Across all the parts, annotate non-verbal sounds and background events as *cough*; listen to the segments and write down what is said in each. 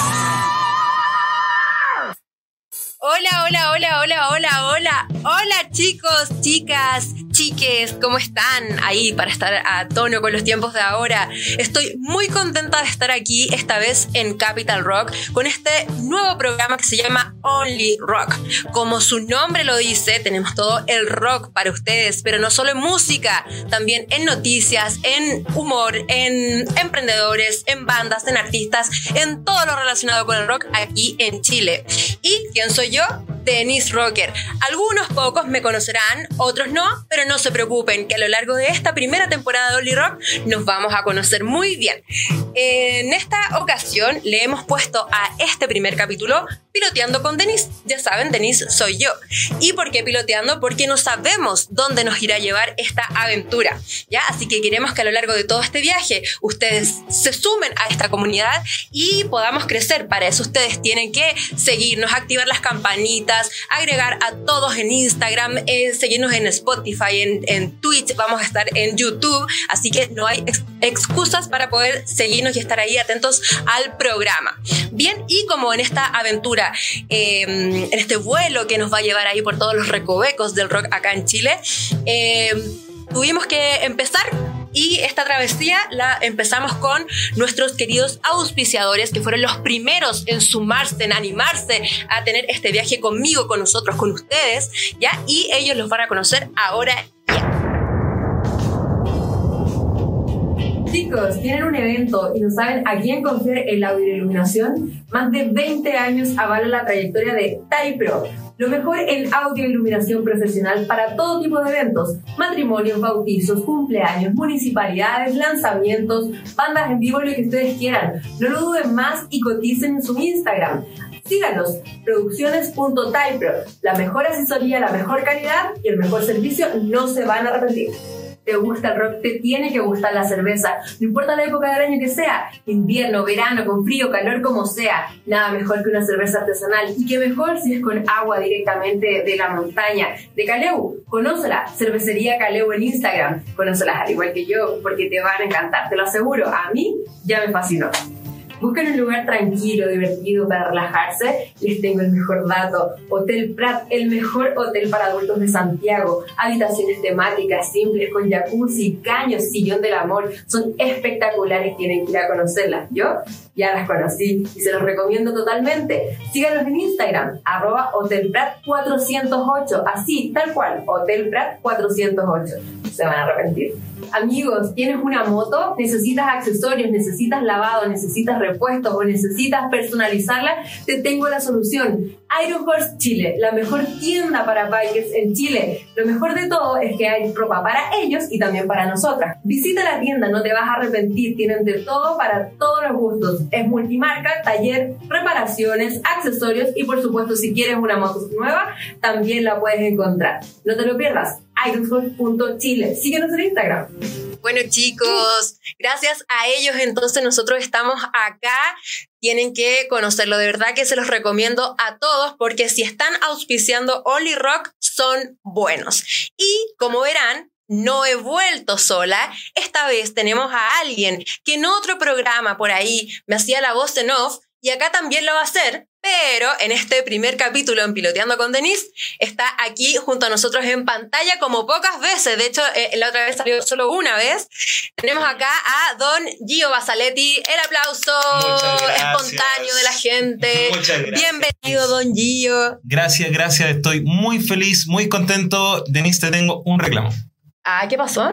Peace. Hola, hola, hola, hola, hola, hola. Hola chicos, chicas, chiques, ¿cómo están ahí para estar a tono con los tiempos de ahora? Estoy muy contenta de estar aquí, esta vez en Capital Rock, con este nuevo programa que se llama Only Rock. Como su nombre lo dice, tenemos todo el rock para ustedes, pero no solo en música, también en noticias, en humor, en emprendedores, en bandas, en artistas, en todo lo relacionado con el rock aquí en Chile. ¿Y quién soy yo? Denise Rocker. Algunos pocos me conocerán, otros no, pero no se preocupen, que a lo largo de esta primera temporada de Only Rock nos vamos a conocer muy bien. En esta ocasión le hemos puesto a este primer capítulo Piloteando con Denise. Ya saben, Denise soy yo. ¿Y por qué piloteando? Porque no sabemos dónde nos irá a llevar esta aventura. ¿ya? Así que queremos que a lo largo de todo este viaje ustedes se sumen a esta comunidad y podamos crecer. Para eso ustedes tienen que seguirnos, activar las campanitas, agregar a todos en Instagram, eh, seguirnos en Spotify, en, en, Twitch, vamos a estar en YouTube. Así que no hay ex excusas para poder seguirnos y estar ahí atentos al programa. Bien, y como en esta aventura eh, en este vuelo que nos va a llevar ahí por todos los recovecos del rock acá en Chile, eh, tuvimos que empezar y esta travesía la empezamos con nuestros queridos auspiciadores que fueron los primeros en sumarse, en animarse a tener este viaje conmigo, con nosotros, con ustedes, ¿ya? Y ellos los van a conocer ahora Chicos, tienen un evento y no saben a quién confiar en la iluminación. Más de 20 años avalan la trayectoria de Taipro, lo mejor en audio iluminación profesional para todo tipo de eventos, matrimonios, bautizos, cumpleaños, municipalidades, lanzamientos, bandas en vivo, lo que ustedes quieran. No lo duden más y coticen en su Instagram. Síganos, producciones.typro. La mejor asesoría, la mejor calidad y el mejor servicio no se van a arrepentir te gusta el rock, te tiene que gustar la cerveza. No importa la época del año que sea, invierno, verano, con frío, calor, como sea, nada mejor que una cerveza artesanal. Y qué mejor si es con agua directamente de la montaña. De Caleu, conócela, cervecería Caleu en Instagram. Conócelas al igual que yo, porque te van a encantar, te lo aseguro. A mí ya me fascinó. Busquen un lugar tranquilo, divertido para relajarse. Les tengo el mejor dato. Hotel Prat, el mejor hotel para adultos de Santiago. Habitaciones temáticas simples con jacuzzi, caños, sillón del amor. Son espectaculares, tienen que ir a conocerlas. Yo ya las conocí y se los recomiendo totalmente. Síganos en Instagram, arroba hotelprat408. Así, tal cual, hotelprat408. Se van a arrepentir. Amigos, tienes una moto, necesitas accesorios, necesitas lavado, necesitas repuestos o necesitas personalizarla, te tengo la solución. Iron Horse Chile, la mejor tienda para bikers en Chile. Lo mejor de todo es que hay ropa para ellos y también para nosotras. Visita la tienda, no te vas a arrepentir, tienen de todo para todos los gustos. Es multimarca, taller, reparaciones, accesorios y por supuesto si quieres una moto nueva, también la puedes encontrar. No te lo pierdas ironforce.chile. Síguenos en Instagram. Bueno chicos, gracias a ellos entonces nosotros estamos acá. Tienen que conocerlo, de verdad que se los recomiendo a todos porque si están auspiciando Only Rock son buenos. Y como verán, no he vuelto sola. Esta vez tenemos a alguien que en otro programa por ahí me hacía la voz en off y acá también lo va a hacer, pero en este primer capítulo en Piloteando con Denise está aquí junto a nosotros en pantalla como pocas veces. De hecho, eh, la otra vez salió solo una vez. Tenemos acá a don Gio Basaletti. El aplauso espontáneo de la gente. *laughs* Muchas gracias. Bienvenido, don Gio. Gracias, gracias. Estoy muy feliz, muy contento. Denise, te tengo un reclamo. Ah, ¿qué pasó?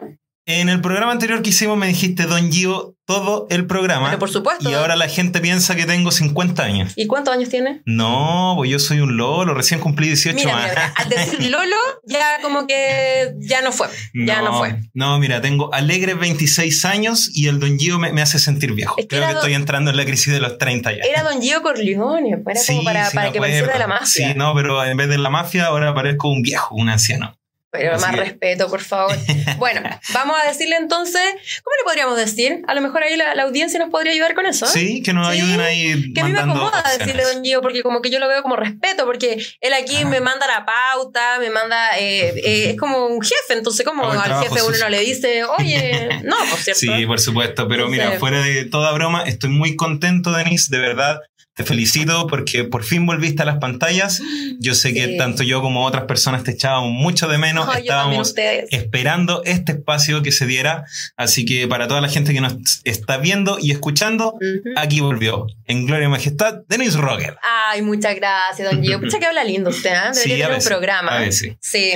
En el programa anterior que hicimos me dijiste Don Gio todo el programa. Pero por supuesto. Y ahora la gente piensa que tengo 50 años. ¿Y cuántos años tiene? No, pues yo soy un Lolo, recién cumplí 18 Mira, más. mira, al decir *laughs* Lolo, ya como que ya no fue. Ya no, fue. No, mira, tengo alegres 26 años y el Don Gio me, me hace sentir viejo. Es que Creo que don- estoy entrando en la crisis de los 30 ya. Era Don Gio Corleone, pues, era como para, sí para que pareciera de la mafia. Sí, no, pero en vez de la mafia ahora parezco un viejo, un anciano. Pero Así más que- respeto, por favor. *laughs* Bueno, vamos a decirle entonces, ¿cómo le podríamos decir? A lo mejor ahí la, la audiencia nos podría ayudar con eso. ¿eh? Sí, que nos Sí, ayuden ahí Que a mí me acomoda opciones. decirle Don Gio, porque como que yo lo veo como respeto, porque él aquí Ah. me manda la pauta, me manda, eh, eh, es como un jefe, entonces como al trabajo jefe uno no le dice, oye, *laughs* no, por cierto. Sí, por supuesto, pero mira, fuera de toda broma, estoy muy contento, Denise, de verdad. Te felicito porque por fin volviste a las pantallas. Yo sé que Sí. tanto yo como otras personas te echábamos mucho de menos. Estábamos esperando este espacio que se diera. Así que para toda la gente que nos está viendo y escuchando, aquí volvió. En Gloria y Majestad, Denise Roger. Ay, muchas gracias, don Gio. Pucha que habla lindo usted, ¿eh? Debería Sí, tener un programa. a veces. Sí.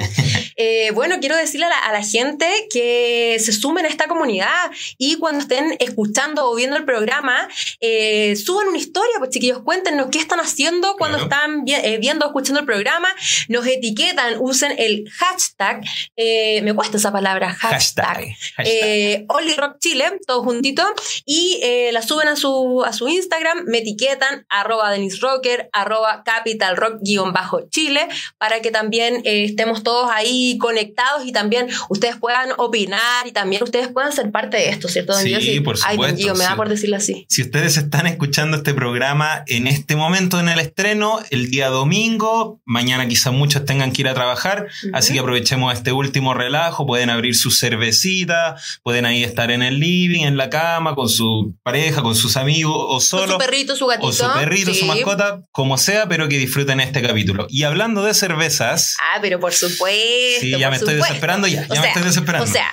Eh, bueno, quiero decirle a la, a la gente que se sumen a esta comunidad y cuando estén escuchando o viendo el programa, eh, suban una historia, pues chiquillos, cuéntenos qué están haciendo cuando Claro. están vi- eh, viendo o escuchando el programa, nos etiquetan, usen el hashtag, eh, me cuesta esa palabra, hashtag. Hashtag. hashtag. Eh, Only Rock Chile, todo juntito, y la suben a su, a su Instagram, me etiquetan, arroba Denis Rocker, arroba Capital Rock guion bajo Chile, para que también estemos todos ahí conectados y también ustedes puedan opinar y también ustedes puedan ser parte de esto, ¿cierto, don Sí, por Ay, supuesto, Gio, me da sí. por decirlo así. Si ustedes están escuchando este programa en este momento en el estreno, el día domingo, mañana quizá muchos tengan que ir a trabajar, así que aprovechemos este último relajo, pueden abrir su cervecita, pueden ahí estar en el living, en la cama, con su pareja, con sus amigos o Con solo. su perrito, su gatito. O su perrito, su mascota, como sea, pero que disfruten este capítulo. Y hablando de cervezas, Ah, pero por supuesto. Sí, ya me estoy desesperando ya, ya O me estoy desesperando. O sea,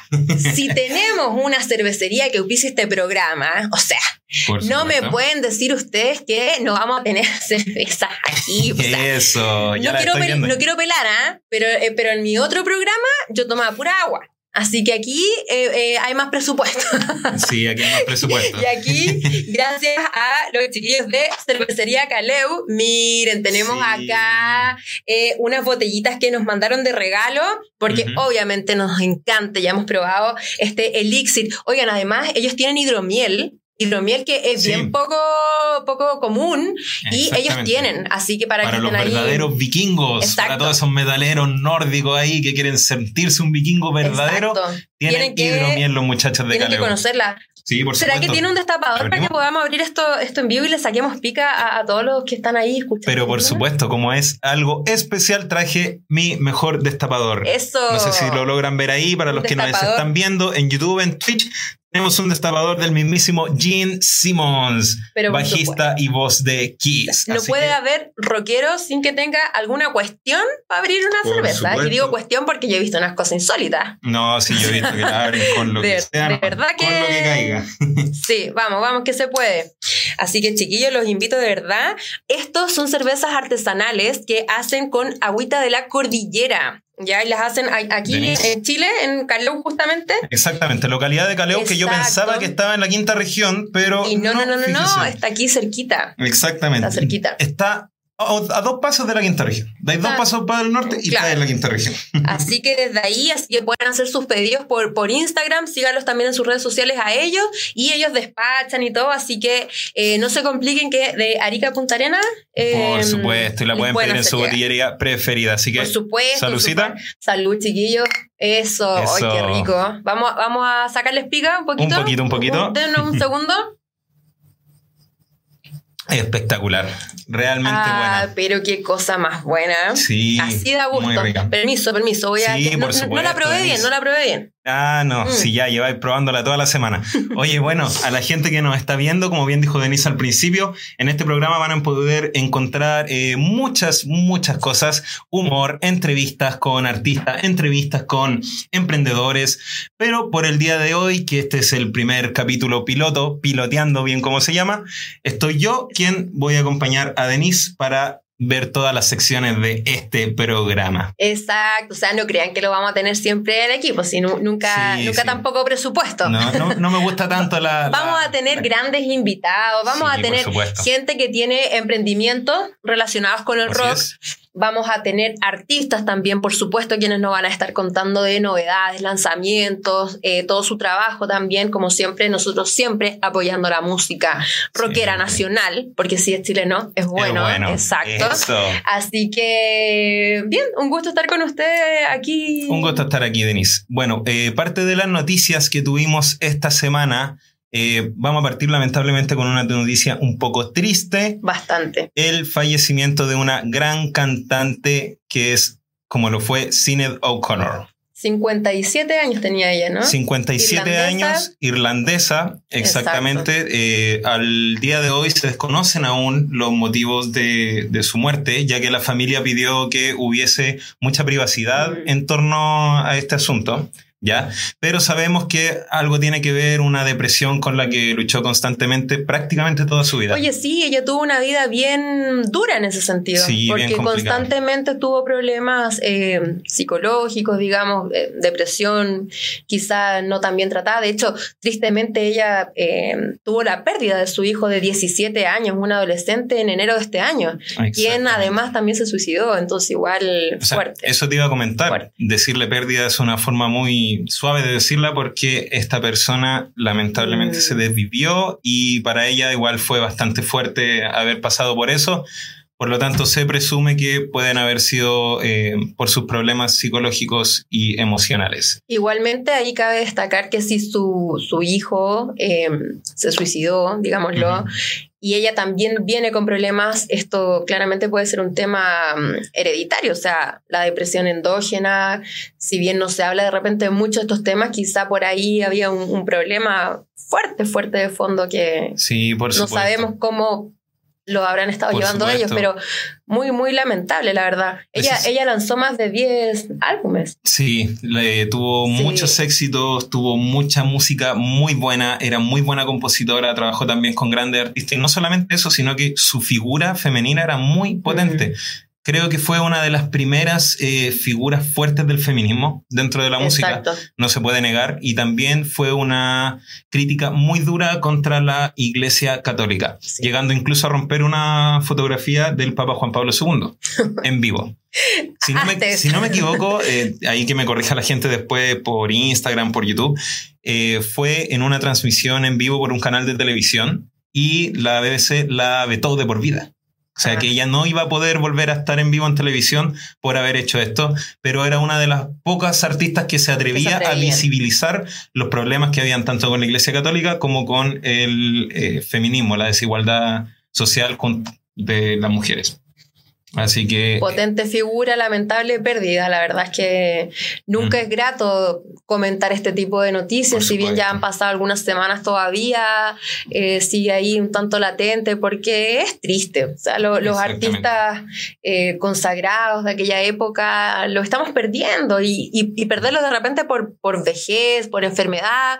si tenemos una cervecería que auspicia este programa, o sea, no me pueden decir ustedes que no vamos a tener *laughs* cervezas aquí. O sea, Eso, ya no, la quiero estoy pel- viendo. no quiero pelar, ¿ah? Pero, eh, pero en mi otro programa yo tomaba pura agua. Así que aquí eh, eh, hay más presupuesto. *laughs* Sí, aquí hay más presupuesto. y aquí, gracias a los chiquillos de Cervecería Caleu, miren, tenemos Sí. acá eh, unas botellitas que nos mandaron de regalo, porque Ujú. obviamente nos encanta, ya hemos probado este elixir. Oigan, además, ellos tienen hidromiel. Hidromiel que es Sí. bien poco, poco común y ellos tienen, así que para, para que los estén ahí. verdaderos vikingos, Exacto. para todos esos metaleros nórdicos ahí que quieren sentirse un vikingo verdadero, Exacto. tienen Tienen que- hidromiel los muchachos de Tienen que Caleo. conocerla. Sí, por ¿Será supuesto. que tiene un destapador para que podamos abrir esto, esto en vivo y le saquemos pica a, a todos los que están ahí escuchando? Pero por supuesto, como es algo especial, traje mi mejor destapador. Eso. No sé si lo logran ver ahí, para los que nos están viendo en YouTube, en Twitch. Tenemos un destapador del mismísimo Gene Simmons, Pero bajista y voz de Kiss. No puede que- haber rockero sin que tenga alguna cuestión para abrir una Por cerveza. supuesto. Y digo cuestión porque yo he visto unas cosas insólitas. No, sí, yo he visto que la abren con lo *laughs* De- que sea. de ¿no? verdad Con que- lo que caiga. *laughs* Sí, vamos, vamos, que se puede. Así que chiquillos, los invito de verdad. Estos son cervezas artesanales que hacen con agüita de la cordillera. Ya, y las hacen aquí Denise. en Chile, en Caleu justamente. Exactamente, localidad de Caleo que yo pensaba que estaba en la quinta región, pero. Y no, no, no, no, no, está aquí cerquita. Exactamente. Está cerquita. Está a, dos pasos de la quinta región. Dais dos Ah, pasos para el norte y claro. en la quinta región. *laughs* Así que desde ahí, así que pueden hacer sus pedidos por, por Instagram, síganlos también en sus redes sociales a ellos y ellos despachan y todo, así que eh, no se compliquen que de Arica a Punta Arena. eh, Por supuesto, y la pueden pedir en su botillería preferida. Así que, Por supuesto. saludcita. Salud, chiquillos. Eso, ¡ay, qué rico! Vamos, vamos a sacarles pica un poquito. Un poquito, un poquito. Denos un segundo. *laughs* Espectacular. Realmente ah, buena. pero qué cosa más buena. Sí. Así da gusto. Permiso, permiso. Voy a. No, por no- no la probé bien, no la probé bien. Ah, no, Mm. si ya lleváis probándola toda la semana. Oye, bueno, a la gente que nos está viendo, como bien dijo Denise al principio, en este programa van a poder encontrar eh, muchas, muchas cosas, humor, entrevistas con artistas, entrevistas con emprendedores, pero por el día de hoy, que este es el primer capítulo piloto, piloteando bien como se llama, estoy yo quien voy a acompañar a Denise para ver todas las secciones de este programa. Exacto, o sea, no crean que lo vamos a tener siempre el equipo, sino nunca, Sí, nunca sí. tampoco presupuesto. No, no, no me gusta *laughs* tanto la... Vamos la- a tener grandes invitados, vamos Sí, a tener gente que tiene emprendimientos relacionados con el Así rock, es. Vamos a tener artistas también, por supuesto, quienes nos van a estar contando de novedades, lanzamientos, eh, todo su trabajo también, como siempre, nosotros siempre apoyando la música rockera Sí. nacional, porque si es chileno, es bueno, Es bueno. exacto. Eso. Así que, bien, un gusto estar con usted aquí. Un gusto estar aquí, Denise. Bueno, eh, parte de las noticias que tuvimos esta semana, eh, vamos a partir lamentablemente con una noticia un poco triste. Bastante. El fallecimiento de una gran cantante que es, como lo fue, Sinead O'Connor. 57 años tenía ella, ¿no? 57 Irlandesa. años, irlandesa, exactamente. Eh, al día de hoy se desconocen aún los motivos de, de su muerte, ya que la familia pidió que hubiese mucha privacidad Mm. en torno a este asunto. ¿Ya? Pero sabemos que algo tiene que ver una depresión con la que luchó constantemente prácticamente toda su vida. Oye, sí, ella tuvo una vida bien dura en ese sentido, Sí, porque constantemente tuvo problemas eh, psicológicos, digamos, eh, depresión, quizá no tan bien tratada. De hecho, tristemente ella eh, tuvo la pérdida de su hijo de 17 años, un adolescente, en enero de este año, quien además también se suicidó, entonces igual O sea, fuerte. Eso te iba a comentar. Fuerte. Decirle pérdida es una forma muy suave de decirla porque esta persona lamentablemente Mm. se desvivió y para ella igual fue bastante fuerte haber pasado por eso. Por lo tanto, se presume que pueden haber sido eh, por sus problemas psicológicos y emocionales. Igualmente ahí cabe destacar que si su, su hijo eh, se suicidó, digámoslo. Y ella también viene con problemas, esto claramente puede ser un tema mm, hereditario, o sea, la depresión endógena, si bien no se habla de repente de muchos de estos temas, quizá por ahí había un, un problema fuerte, fuerte de fondo que Sí, por no sabemos cómo lo habrán estado Por llevando supuesto. ellos, pero muy, muy lamentable, la verdad. Ella, es- ella lanzó más de 10 álbumes. Sí, le- tuvo Sí. muchos éxitos, tuvo mucha música muy buena, era muy buena compositora, trabajó también con grandes artistas. Y no solamente eso, sino que su figura femenina era muy potente. Creo que fue una de las primeras eh, figuras fuertes del feminismo dentro de la música, Exacto. no se puede negar. Y también fue una crítica muy dura contra la Iglesia Católica, Sí. llegando incluso a romper una fotografía del Papa Juan Pablo II *laughs* en vivo. Si no, me, si no me equivoco, eh, ahí que me corrija la gente después por Instagram, por YouTube, eh, fue en una transmisión en vivo por un canal de televisión y la BBC la vetó de por vida. O sea que ella no iba a poder volver a estar en vivo en televisión por haber hecho esto, pero era una de las pocas artistas que se atrevía a visibilizar los problemas que habían tanto con la Iglesia Católica como con el eh, feminismo, la desigualdad social con- de las mujeres. Así que... Potente figura, lamentable pérdida. La verdad es que nunca Mm. es grato comentar este tipo de noticias, si bien ya han pasado algunas semanas todavía, eh, sigue ahí un tanto latente porque es triste. O sea, lo- los artistas eh, consagrados de aquella época lo estamos perdiendo y, y- y perderlo de repente por, por vejez, por enfermedad.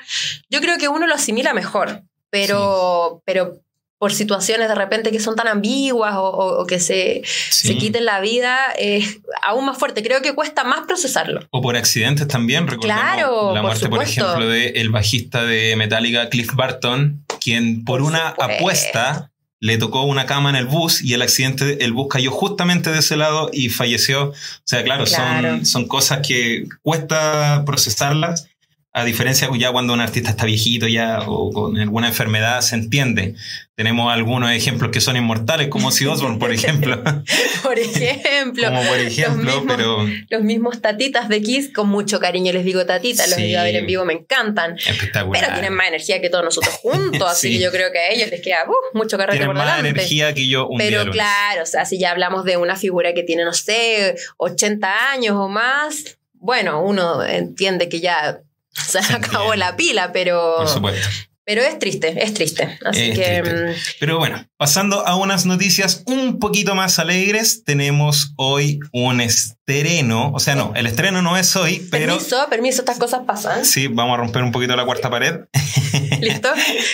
Yo creo que uno lo asimila mejor, pero, pero por situaciones de repente que son tan ambiguas o, o- o que se, sí. se quiten la vida es aún más fuerte. Creo que cuesta más procesarlo. O por accidentes también, recordemos Claro, la muerte, por, ejemplo, del bajista de Metallica, Cliff Barton, quien por, Por una supuesto. apuesta le tocó una cama en el bus y el accidente, el bus cayó justamente de ese lado y falleció. O sea, claro, Claro. Son, son cosas que cuesta procesarlas. A diferencia ya cuando un artista está viejito ya o con alguna enfermedad se entiende. Tenemos algunos ejemplos que son inmortales, como Ozzy Osbourne, por ejemplo. *laughs* Por ejemplo, como por ejemplo, mismos- pero los mismos tatitas de Kiss, con mucho cariño les digo tatita, los Sí. he ido a ver en vivo, me encantan. espectacular. Pero tienen más energía que todos nosotros juntos, *laughs* así Sí. que yo creo que a ellos les queda uh, mucho carrete Tienen por más delante. energía que yo un día Pero lunes. claro, o sea, si ya hablamos de una figura que tiene, no sé, 80 años o más, bueno, uno entiende que ya se Se *laughs* acabó la pila, pero, Por supuesto. Pero es triste, es triste. Así Es que triste. mm, Pero bueno, pasando a unas noticias un poquito más alegres, tenemos hoy un estreno. O sea, no, el estreno no es hoy, pero permiso, permiso, estas cosas pasan. sí, vamos a romper un poquito la cuarta pared. *laughs* ¿Listo?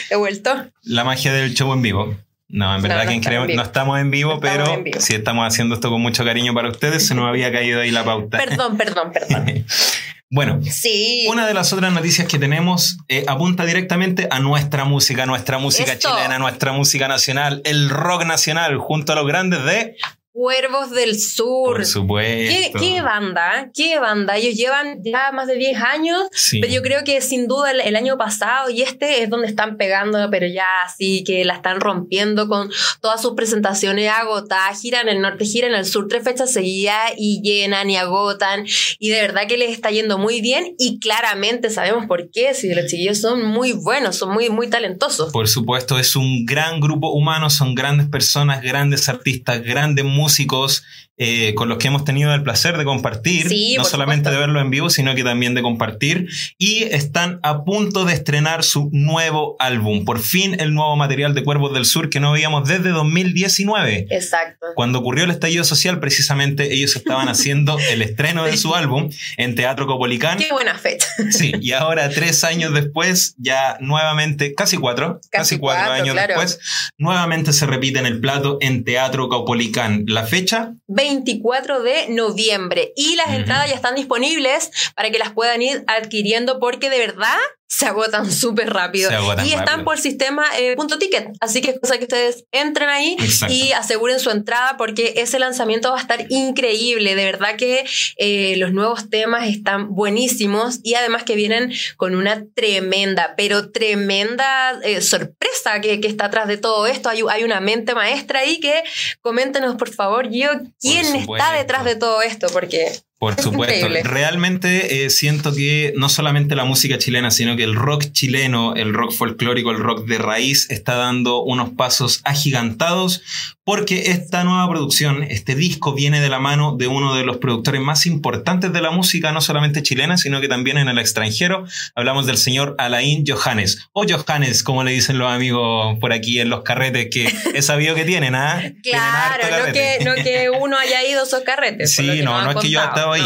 He vuelto. La magia del show en vivo. No, en verdad No, no que en no estamos en vivo, No pero en vivo. sí estamos haciendo esto con mucho cariño para ustedes. Se nos había caído ahí la pauta. Perdón, perdón, perdón. *laughs* Bueno, Sí. una de las otras noticias que tenemos eh, apunta directamente a nuestra música, nuestra música Esto. chilena, nuestra música nacional, el rock nacional, junto a los grandes de... Cuervos del Sur. Por ¿Qué, supuesto. qué banda? ¿Qué banda? Ellos llevan ya más de 10 años, Sí. pero yo creo que sin duda el, el año pasado y este es donde están pegando, pero ya así que la están rompiendo con todas sus presentaciones agotadas. Giran en el norte, giran en el sur, tres fechas seguidas y llenan y agotan. Y de verdad que les está yendo muy bien y claramente sabemos por qué. Si los chiquillos son muy buenos, son muy, muy talentosos. Por supuesto, es un gran grupo humano, son grandes personas, grandes artistas, grandes músicos músicos eh, con los que hemos tenido el placer de compartir, Sí, no solamente supuesto. de verlo en vivo, sino que también de compartir. Y están a punto de estrenar su nuevo álbum, por fin el nuevo material de Cuervos del Sur que no veíamos desde 2019. Exacto. Cuando ocurrió el estallido social, precisamente ellos estaban haciendo *laughs* el estreno de su álbum en Teatro Copolicán. Qué buena fecha. Sí, y ahora *laughs* tres años después, ya nuevamente, casi cuatro, casi, Casi cuatro, cuatro, años claro. después, nuevamente se repite en el plato en Teatro Caupolicán. La fecha, 24 de noviembre. Y las entradas ya están disponibles para que las puedan ir adquiriendo porque de verdad se agotan *laughs* súper rápido. Se agotan y están rápido. por sistema eh, punto ticket. Así que es cosa que ustedes entren ahí Exacto. y aseguren su entrada porque ese lanzamiento va a estar increíble. De verdad que eh, los nuevos temas están buenísimos y además que vienen con una tremenda, pero tremenda eh, sorpresa que, que está atrás de todo esto. Hay, hay una mente maestra ahí que coméntenos por favor, yo, quién está detrás de todo esto porque por Es supuesto, increíble. realmente eh, siento que no solamente la música chilena, sino que el rock chileno, el rock folclórico, el rock de raíz, está dando unos pasos agigantados porque esta nueva producción, este disco, viene de la mano de uno de los productores más importantes de la música, no solamente chilena, sino que también en el extranjero. Hablamos del señor Alain Johannes, o Johannes, como le dicen los amigos por aquí en los carretes, que *laughs* he sabido que tienen, ¿ah? Claro, no que, no que *laughs* uno haya ido a esos carretes. Sí, no, no es que yo he estado ahí.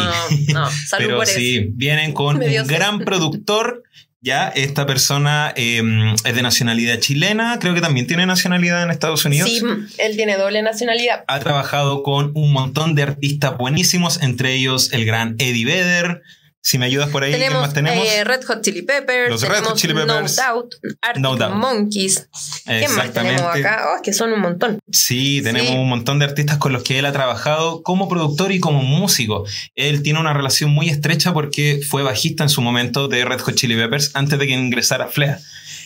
No, no, salud Pero por sí, eso. vienen con *laughs* un gran productor. Ya, esta persona eh, es de nacionalidad chilena, creo que también tiene nacionalidad en Estados Unidos. Sí, él tiene doble nacionalidad. Ha trabajado con un montón de artistas buenísimos, entre ellos el gran Eddie Vedder. Si me ayudas por ahí, ¿qué Tenemos, más tenemos? eh, Red Hot Chili Peppers, Los Red Hot Chili Peppers. No Doubt, Arctic No Doubt. Monkeys. ¿Qué más tenemos acá? Oh, es que son un montón. Sí, tenemos Sí. un montón de artistas con los que él ha trabajado como productor y como músico. Él tiene una relación muy estrecha porque fue bajista en su momento de Red Hot Chili Peppers antes de que ingresara Flea.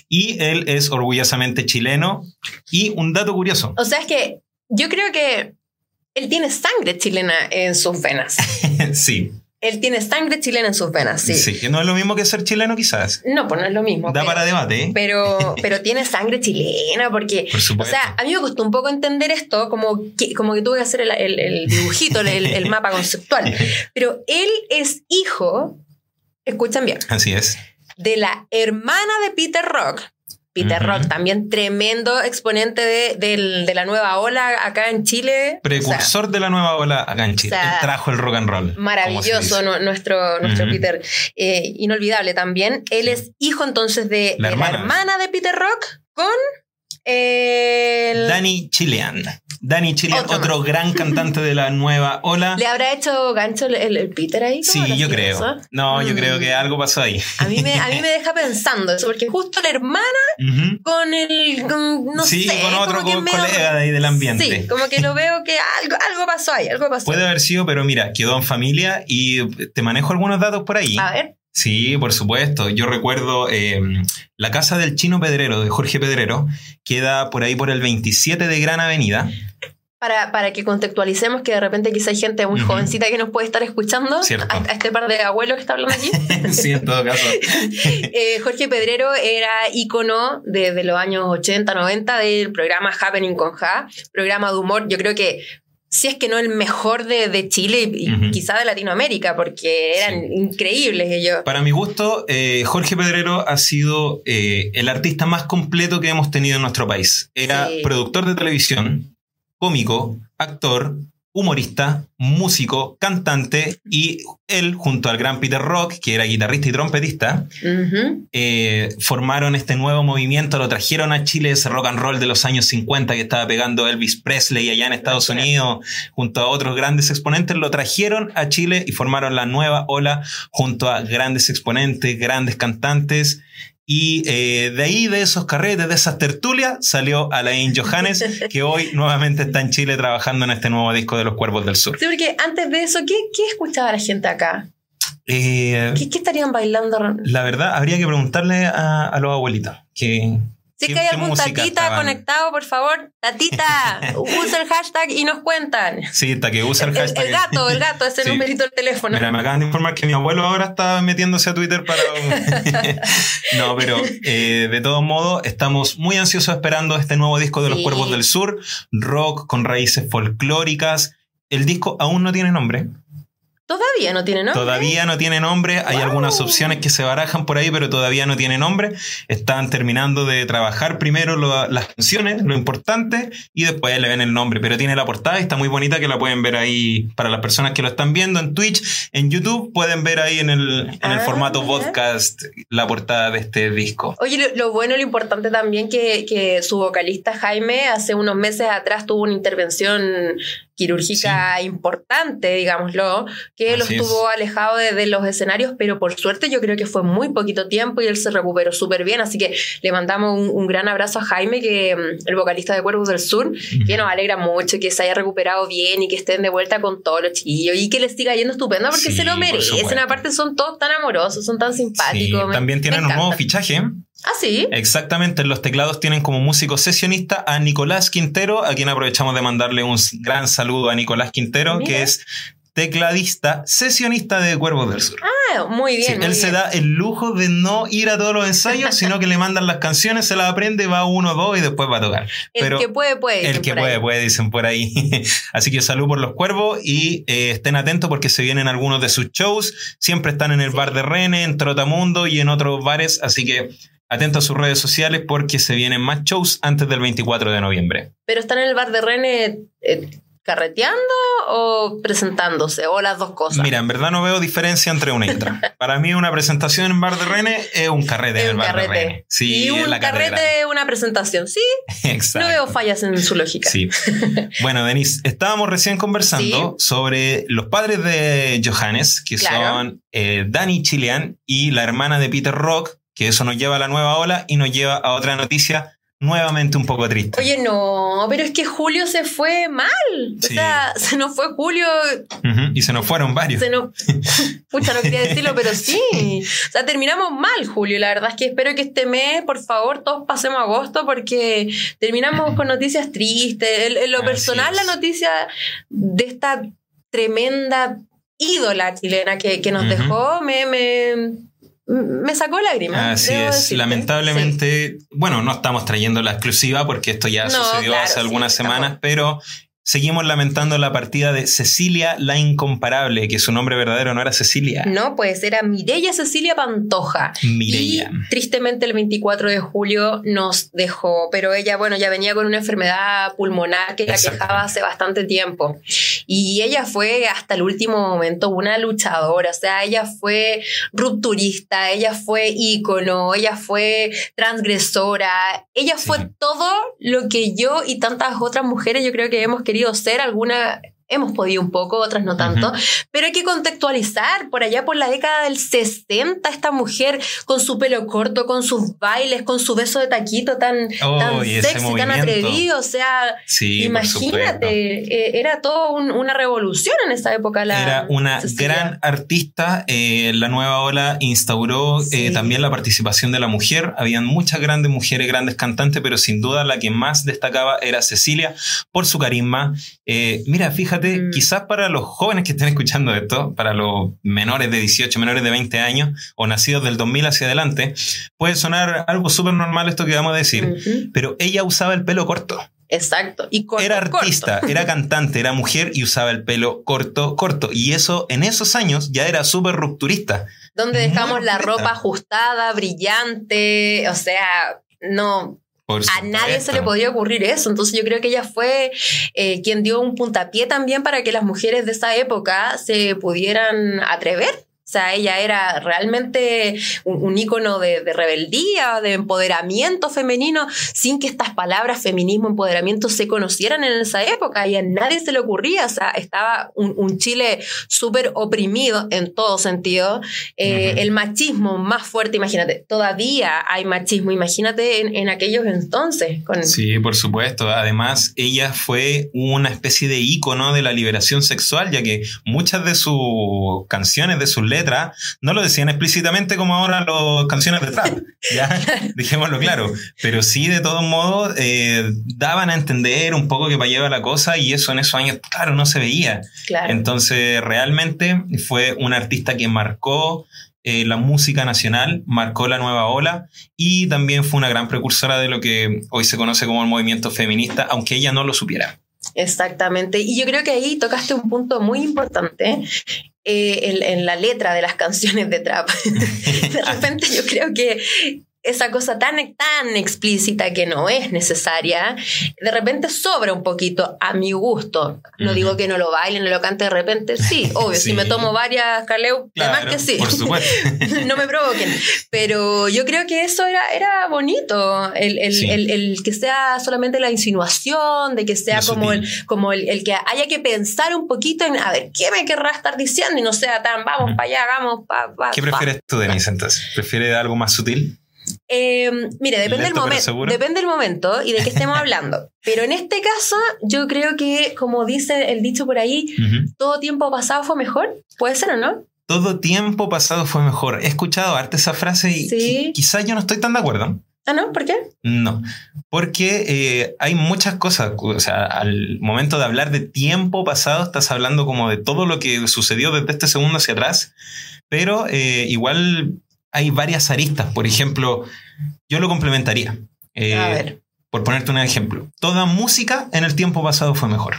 Y él es orgullosamente chileno. Y un dato curioso. O sea, es que yo creo que él tiene sangre chilena en sus venas. *laughs* sí, él tiene sangre chilena en sus venas, sí. sí, que no es lo mismo que ser chileno quizás. No, pues no es lo mismo. Da pero- para debate, ¿eh? pero, *laughs* pero tiene sangre chilena, porque, Por o supuesto. sea, a mí me costó un poco entender esto, como que, como que tuve que hacer el, el- el dibujito, el, el mapa conceptual. *laughs* Pero él es hijo, escuchen bien, Así es. de la hermana de Peter Rock. Peter. Rock, también tremendo exponente de, del- de la nueva ola acá en Chile. O sea, Precursor de la nueva ola acá en Chile. o sea, trajo el rock and roll. Maravilloso nuestro, nuestro. Peter. Eh, inolvidable también. Él es hijo entonces de, La de hermana. la hermana de Peter Rock con el... Danny Chilean. Danny Chilean, Otro gran cantante de la nueva ola. ¿Le habrá hecho gancho el, el- el Peter ahí? ¿Cómo Sí, yo creo. eso? No, yo Mm. creo que algo pasó ahí. A mí, me, a mí me *laughs* deja pensando eso, porque justo la hermana con el... con- no sí, sé, con otro como que co- medio- colega de ahí del ambiente. Sí, como que lo *laughs* veo que algo, algo pasó ahí, algo pasó. Puede haber sido, pero mira, quedó en familia y te manejo algunos datos por ahí. A ver. Sí, por supuesto. Yo recuerdo eh, la casa del chino Pedrero, de Jorge Pedrero, queda por ahí por el 27 de Gran Avenida. Para, para que contextualicemos que de repente quizá hay gente muy jovencita que nos puede estar escuchando. A, a este par de abuelos que está hablando aquí. *laughs* sí, en todo caso. *laughs* Eh, Jorge Pedrero era ícono desde los años 80, 90 del programa Happening con Ja, programa de humor, yo creo que si es que no el mejor de, de Chile y, quizá de Latinoamérica, porque eran Sí. increíbles ellos. Para mi gusto, eh, Jorge Pedrero ha sido eh, el artista más completo que hemos tenido en nuestro país. Era Sí. productor de televisión, cómico, actor, humorista, músico, cantante y él junto al gran Peter Rock, que era guitarrista y trompetista, eh, formaron este nuevo movimiento, lo trajeron a Chile, ese rock and roll de los años 50 que estaba pegando Elvis Presley allá en Estados. Unidos, junto a otros grandes exponentes, lo trajeron a Chile y formaron la nueva ola junto a grandes exponentes, grandes cantantes. Y eh, de ahí, de esos carretes, de esas tertulias, salió Alain Johannes, *laughs* que hoy nuevamente está en Chile trabajando en este nuevo disco de Los Cuervos del Sur. Sí, porque antes de eso, ¿qué, qué escuchaba la gente acá? Eh, ¿Qué, qué estarían bailando? la verdad, habría que preguntarle a, a los abuelitos. Que, Si es ¿Qué- que hay algún tatita estaban? conectado, por favor, tatita, *laughs* usa el hashtag y nos cuentan. Sí, está que usa el El, hashtag. el gato, el gato, ese *laughs* Sí. numerito del teléfono. Mira, me acaban de informar que mi abuelo ahora está metiéndose a Twitter para... *laughs* no, pero eh, de todos modos, estamos muy ansiosos esperando este nuevo disco de Los Sí. Cuervos del Sur, rock con raíces folclóricas. El disco aún no tiene nombre. Todavía no tiene nombre. Todavía no tiene nombre. Hay Wow. algunas opciones que se barajan por ahí, pero todavía no tiene nombre. Están terminando de trabajar primero lo- las canciones, lo importante, y después le ven el nombre. Pero tiene la portada y está muy bonita que la pueden ver ahí para las personas que lo están viendo en Twitch, en YouTube. Pueden ver ahí en el, en el Ah, formato mira. podcast la portada de este disco. Oye, lo, lo bueno, lo importante también que, que su vocalista Jaime hace unos meses atrás tuvo una intervención quirúrgica importante, digámoslo, que lo Así estuvo alejado de, de los escenarios, pero por suerte yo creo que fue muy poquito tiempo y él se recuperó súper bien, así que le mandamos un, un gran abrazo a Jaime, que mm, el vocalista de Cuervos del Sur, que nos alegra mucho que se haya recuperado bien y que estén de vuelta con todos los chiquillos y que les siga yendo estupendo porque Sí, se lo merecen, aparte son todos tan amorosos, son tan Sí, simpáticos. me- también tienen un nuevo fichaje. Ah, sí. Exactamente, en los teclados tienen como músico sesionista a Nicolás Quintero, a quien aprovechamos de mandarle un gran saludo a Nicolás Quintero, Mira. que es tecladista, sesionista de Cuervos del Sur. Ah, muy bien. Sí, muy él se da el lujo de no ir a todos los ensayos, sino que le mandan las canciones, se las aprende, va uno, dos y después va a tocar. El Pero que puede, puede. el que ahí. puede, puede, dicen por ahí. *laughs* Así que salud por los cuervos y eh, estén atentos porque se vienen algunos de sus shows. Siempre están en el Sí. bar de Rene, en Trotamundo y en otros bares. Así que atentos a sus redes sociales porque se vienen más shows antes del 24 de noviembre. Pero están en el bar de René eh, carreteando o presentándose, o las dos cosas. Mira, en verdad no veo diferencia entre una y otra. *laughs* Para mí una presentación en bar de Rene es un carrete Es en el bar de carrete. Rene. Sí, y un la carrete, catedral. una presentación. Sí, *laughs* Exacto. no veo fallas en su lógica. Sí. *laughs* Bueno, Denise, estábamos recién conversando sobre los padres de Johannes, que Claro. son eh, Danny Chilean y la hermana de Peter Rock, que eso nos lleva a la nueva ola y nos lleva a otra noticia nuevamente un poco triste. Oye, no, pero es que Julio se fue mal. O sea, *laughs* se nos fue Julio, Y se nos fueron varios. se nos... *laughs* Pucha, no quería decirlo, pero sí. O sea, terminamos mal, Julio. La verdad es que espero que este mes, por favor, todos pasemos agosto porque terminamos con noticias tristes. En, en lo Así personal, la noticia de esta tremenda ídola chilena que, que nos dejó me, me, me sacó lágrimas. Así es, decirte. lamentablemente, bueno, no estamos trayendo la exclusiva porque esto ya No, sucedió claro, hace sí, algunas estamos- semanas, pero seguimos lamentando la partida de Cecilia la Incomparable, que su nombre verdadero no era Cecilia. No, pues era Mireya Cecilia Pantoja. Mireia. Y tristemente el 24 de julio nos dejó, pero ella, bueno, ya venía con una enfermedad pulmonar que la quejaba hace bastante tiempo. Y ella fue hasta el último momento una luchadora, o sea, ella fue rupturista, ella fue ícono, ella fue transgresora, ella Sí. fue todo lo que yo y tantas otras mujeres yo creo que hemos querido ser, alguna... Hemos podido un poco, otras no tanto, pero hay que contextualizar. Por allá, por la década del 60, esta mujer con su pelo corto, con sus bailes, con su beso de taquito tan, Oh, tan sexy, tan atrevido. O sea, Sí, imagínate, eh, era todo un- una revolución en esa época. La Era una Cecilia. gran artista. eh, la nueva ola instauró eh, también la participación de la mujer. Habían muchas grandes mujeres, grandes cantantes, pero sin duda la que más destacaba era Cecilia por su carisma. Mira, fíjate, Mm. quizás para los jóvenes que estén escuchando esto, para los menores de 18, menores de 20 años o nacidos del 2000 hacia adelante, puede sonar algo súper normal esto que vamos a decir. Pero ella usaba el pelo corto. Exacto. Y corto, era corto. artista, era *laughs* cantante, era mujer y usaba el pelo corto, corto. Y eso en esos años ya era súper rupturista. Donde Muy dejamos la completa. ropa ajustada, brillante, o sea, no, a nadie se le podía ocurrir eso. Entonces yo creo que ella fue eh, quien dio un puntapié también para que las mujeres de esa época se pudieran atrever o sea, ella era realmente un, ícono de, rebeldía, de empoderamiento femenino, sin que estas palabras feminismo, empoderamiento se conocieran en esa época y a nadie se le ocurría. O sea, estaba un, Chile súper oprimido en todo sentido. Eh, el machismo más fuerte, imagínate, todavía hay machismo, imagínate en, aquellos entonces. Sí, por supuesto. Además, ella fue una especie de ícono de la liberación sexual, ya que muchas de sus canciones, de sus letra, no lo decían explícitamente como ahora las canciones de trap, *laughs* ¿ya? Dejémoslo claro. Pero sí, de todos modos, eh, daban a entender un poco que para llevar la cosa y eso en esos años, claro, no se veía. Entonces, realmente fue un artista que marcó eh, la música nacional, marcó la nueva ola y también fue una gran precursora de lo que hoy se conoce como el movimiento feminista, aunque ella no lo supiera. Exactamente. Y yo creo que ahí tocaste un punto muy importante eh, en, la letra de las *laughs* canciones de trap. de *laughs* repente yo creo que esa cosa tan, tan explícita que no es necesaria, de repente sobra un poquito a mi gusto. No digo que no lo baile, no lo cante de repente, sí, *laughs* obvio, si me tomo varias Carleu, además que sí. *laughs* no me provoquen. Pero yo creo que eso era, era bonito, el, el, el, que sea solamente la insinuación, de que sea como, el, como el, que haya que pensar un poquito en, a ver, ¿qué me querrá estar diciendo? Y no sea tan, vamos para allá, hagamos, pa, ¿Qué prefieres tú, Denise, entonces? ¿Prefieres algo más sutil? Eh, mire, depende del, momento, depende del momento y de qué estemos *laughs* hablando. Pero en este caso, yo creo que, como dice el dicho por ahí, todo tiempo pasado fue mejor. ¿Puede ser o no? Todo tiempo pasado fue mejor. He escuchado harta esa frase y quizás yo no estoy tan de acuerdo. ¿Ah, no? ¿Por qué? No, porque eh, hay muchas cosas. O sea, al momento de hablar de tiempo pasado, estás hablando como de todo lo que sucedió desde este segundo hacia atrás. Pero eh, igual hay varias aristas. Por ejemplo, yo lo complementaría. Eh, a ver. Por ponerte un ejemplo. Toda música en el tiempo pasado fue mejor.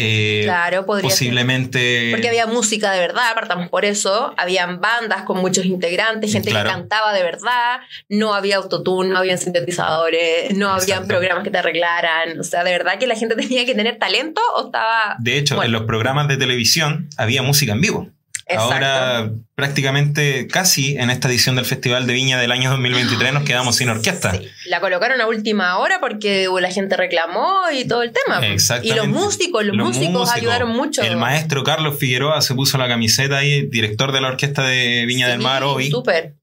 Eh, claro, podría Posiblemente. Porque había música de verdad, partamos por eso. Habían bandas con muchos integrantes, gente que cantaba de verdad. No había autotune, no habían sintetizadores, no habían programas que te arreglaran. O sea, de verdad que la gente *laughs* tenía que tener talento o estaba. De hecho, en los programas de televisión había música en vivo. Ahora prácticamente casi en esta edición del Festival de Viña del año 2023 nos quedamos sin orquesta. La colocaron a última hora porque la gente reclamó y todo el tema. Y los músicos, los, músicos, ayudaron mucho. El maestro Carlos Figueroa se puso la camiseta ahí, director de la orquesta de Viña del Mar hoy.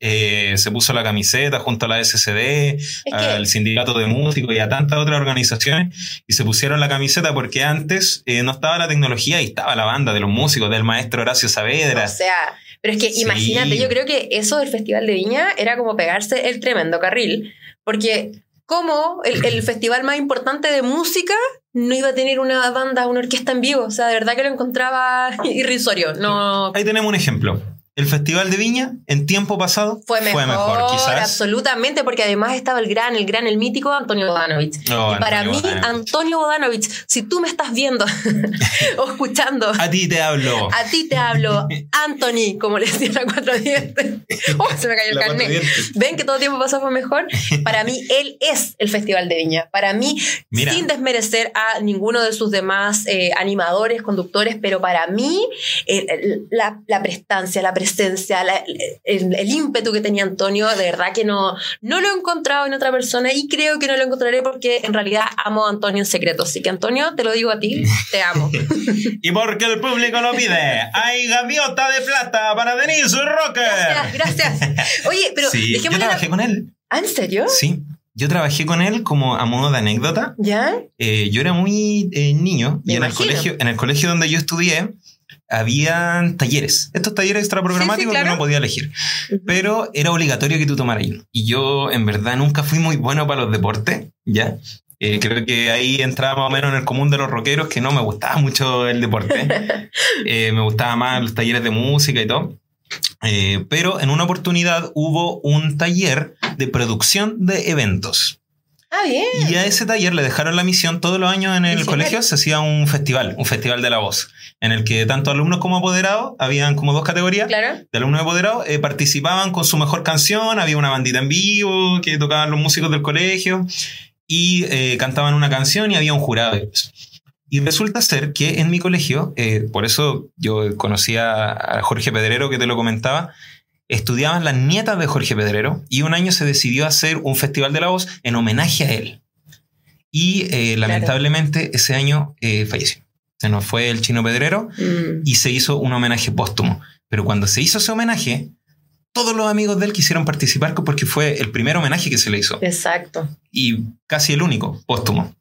Eh, se puso la camiseta junto a la SCD, al sindicato de músicos y a tantas otras organizaciones y se pusieron la camiseta porque antes eh, no estaba la tecnología y estaba la banda de los músicos, del maestro Horacio Saavedra. O sea, pero es que imagínate, yo creo que eso del Festival de Viña era como pegarse el tremendo carril, porque como el, el, *clears throat* festival más importante de música no iba a tener una banda, una orquesta en vivo. O sea, de verdad que lo encontraba *laughs* irrisorio. No... Ahí tenemos un ejemplo el Festival de Viña en tiempo pasado fue mejor, quizás. Absolutamente, porque además estaba el gran, el gran, el mítico Antonio Bodanovich. y para mí, Antonio Bodanovich, si tú me estás viendo *laughs* o escuchando. A ti te hablo. A ti te hablo. Anthony, como le decía la cuatro dientes. *laughs* oh, se me cayó el carnet. Ven que todo tiempo pasado fue mejor. Para mí, él es el Festival de Viña. Para mí, sin desmerecer a ninguno de sus demás eh, animadores, conductores, pero para mí, la, la prestancia, la presencia presencia, el, ímpetu que tenía Antonio, de verdad que no, no lo he encontrado en otra persona y creo que no lo encontraré porque en realidad amo a Antonio en secreto. Así que Antonio, te lo digo a ti, te amo. *laughs* y porque el público lo pide, hay gaviota de plata para Denise Rocker. Gracias, gracias. Oye, pero sí, yo trabajé con él. ¿Ah, ¿En serio? Sí. Yo trabajé con él como a modo de anécdota. ¿Ya? Eh, yo era muy eh, niño y en el, colegio, en el colegio donde yo estudié habían talleres, estos talleres extraprogramáticos que no podía elegir, pero era obligatorio que tú tomaras uno. Y yo en verdad nunca fui muy bueno para los deportes, ¿ya? Eh, creo que ahí entraba más o menos en el común de los rockeros que no me gustaba mucho el deporte, *laughs* eh, me gustaba más los talleres de música y todo. Eh, pero en una oportunidad hubo un taller de producción de eventos. Ah, bien. Y a ese taller le dejaron la misión todos los años en el Misionario. colegio se hacía un festival, un festival de la voz, en el que tanto alumnos como apoderados, habían como dos categorías Claro. de alumnos apoderados, eh, participaban con su mejor canción, había una bandita en vivo que tocaban los músicos del colegio y eh, cantaban una canción y había un jurado. Y resulta ser que en mi colegio, eh, por eso yo conocía a Jorge Pedrero que te lo comentaba, estudiaban las nietas de Jorge Pedrero y un año se decidió hacer un festival de la voz en homenaje a él. Y eh, lamentablemente ese año eh, falleció. Se nos fue el chino Pedrero Mm. y se hizo un homenaje póstumo. Pero cuando se hizo ese homenaje, todos los amigos de él quisieron participar porque fue el primer homenaje que se le hizo Exacto. y casi el único póstumo.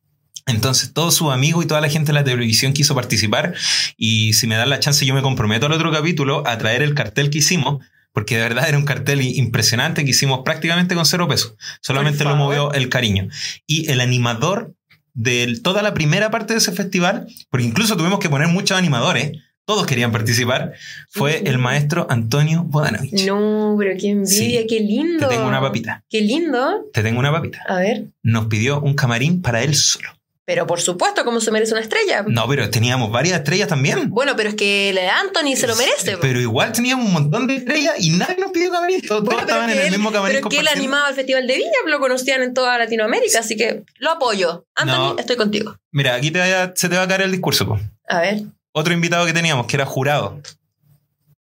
Entonces todos sus amigos y toda la gente de la televisión quiso participar y si me dan la chance yo me comprometo al otro capítulo a traer el cartel que hicimos porque de verdad era un cartel impresionante que hicimos prácticamente con cero pesos. Solamente lo movió el cariño. Y el animador de toda la primera parte de ese festival, porque incluso tuvimos que poner muchos animadores, todos querían participar, fue el maestro Antonio Bodanovich. No, pero qué envidia, Sí. qué lindo. Te tengo una papita. Qué lindo. Te tengo una papita. A ver. Nos pidió un camarín para él solo. Pero por supuesto, como se merece una estrella. No, pero teníamos varias estrellas también. Bueno, pero es que el Anthony se lo merece. Pero igual teníamos un montón de estrellas y nadie nos pidió camarín. Todos, Bueno, estaban en el él- mismo camarín Pero que él animaba el Festival de Viña, lo conocían en toda Latinoamérica, así que lo apoyo. Anthony, No. estoy contigo. Mira, aquí te vaya- se te va a caer el discurso. po. A ver. Otro invitado que teníamos, que era jurado.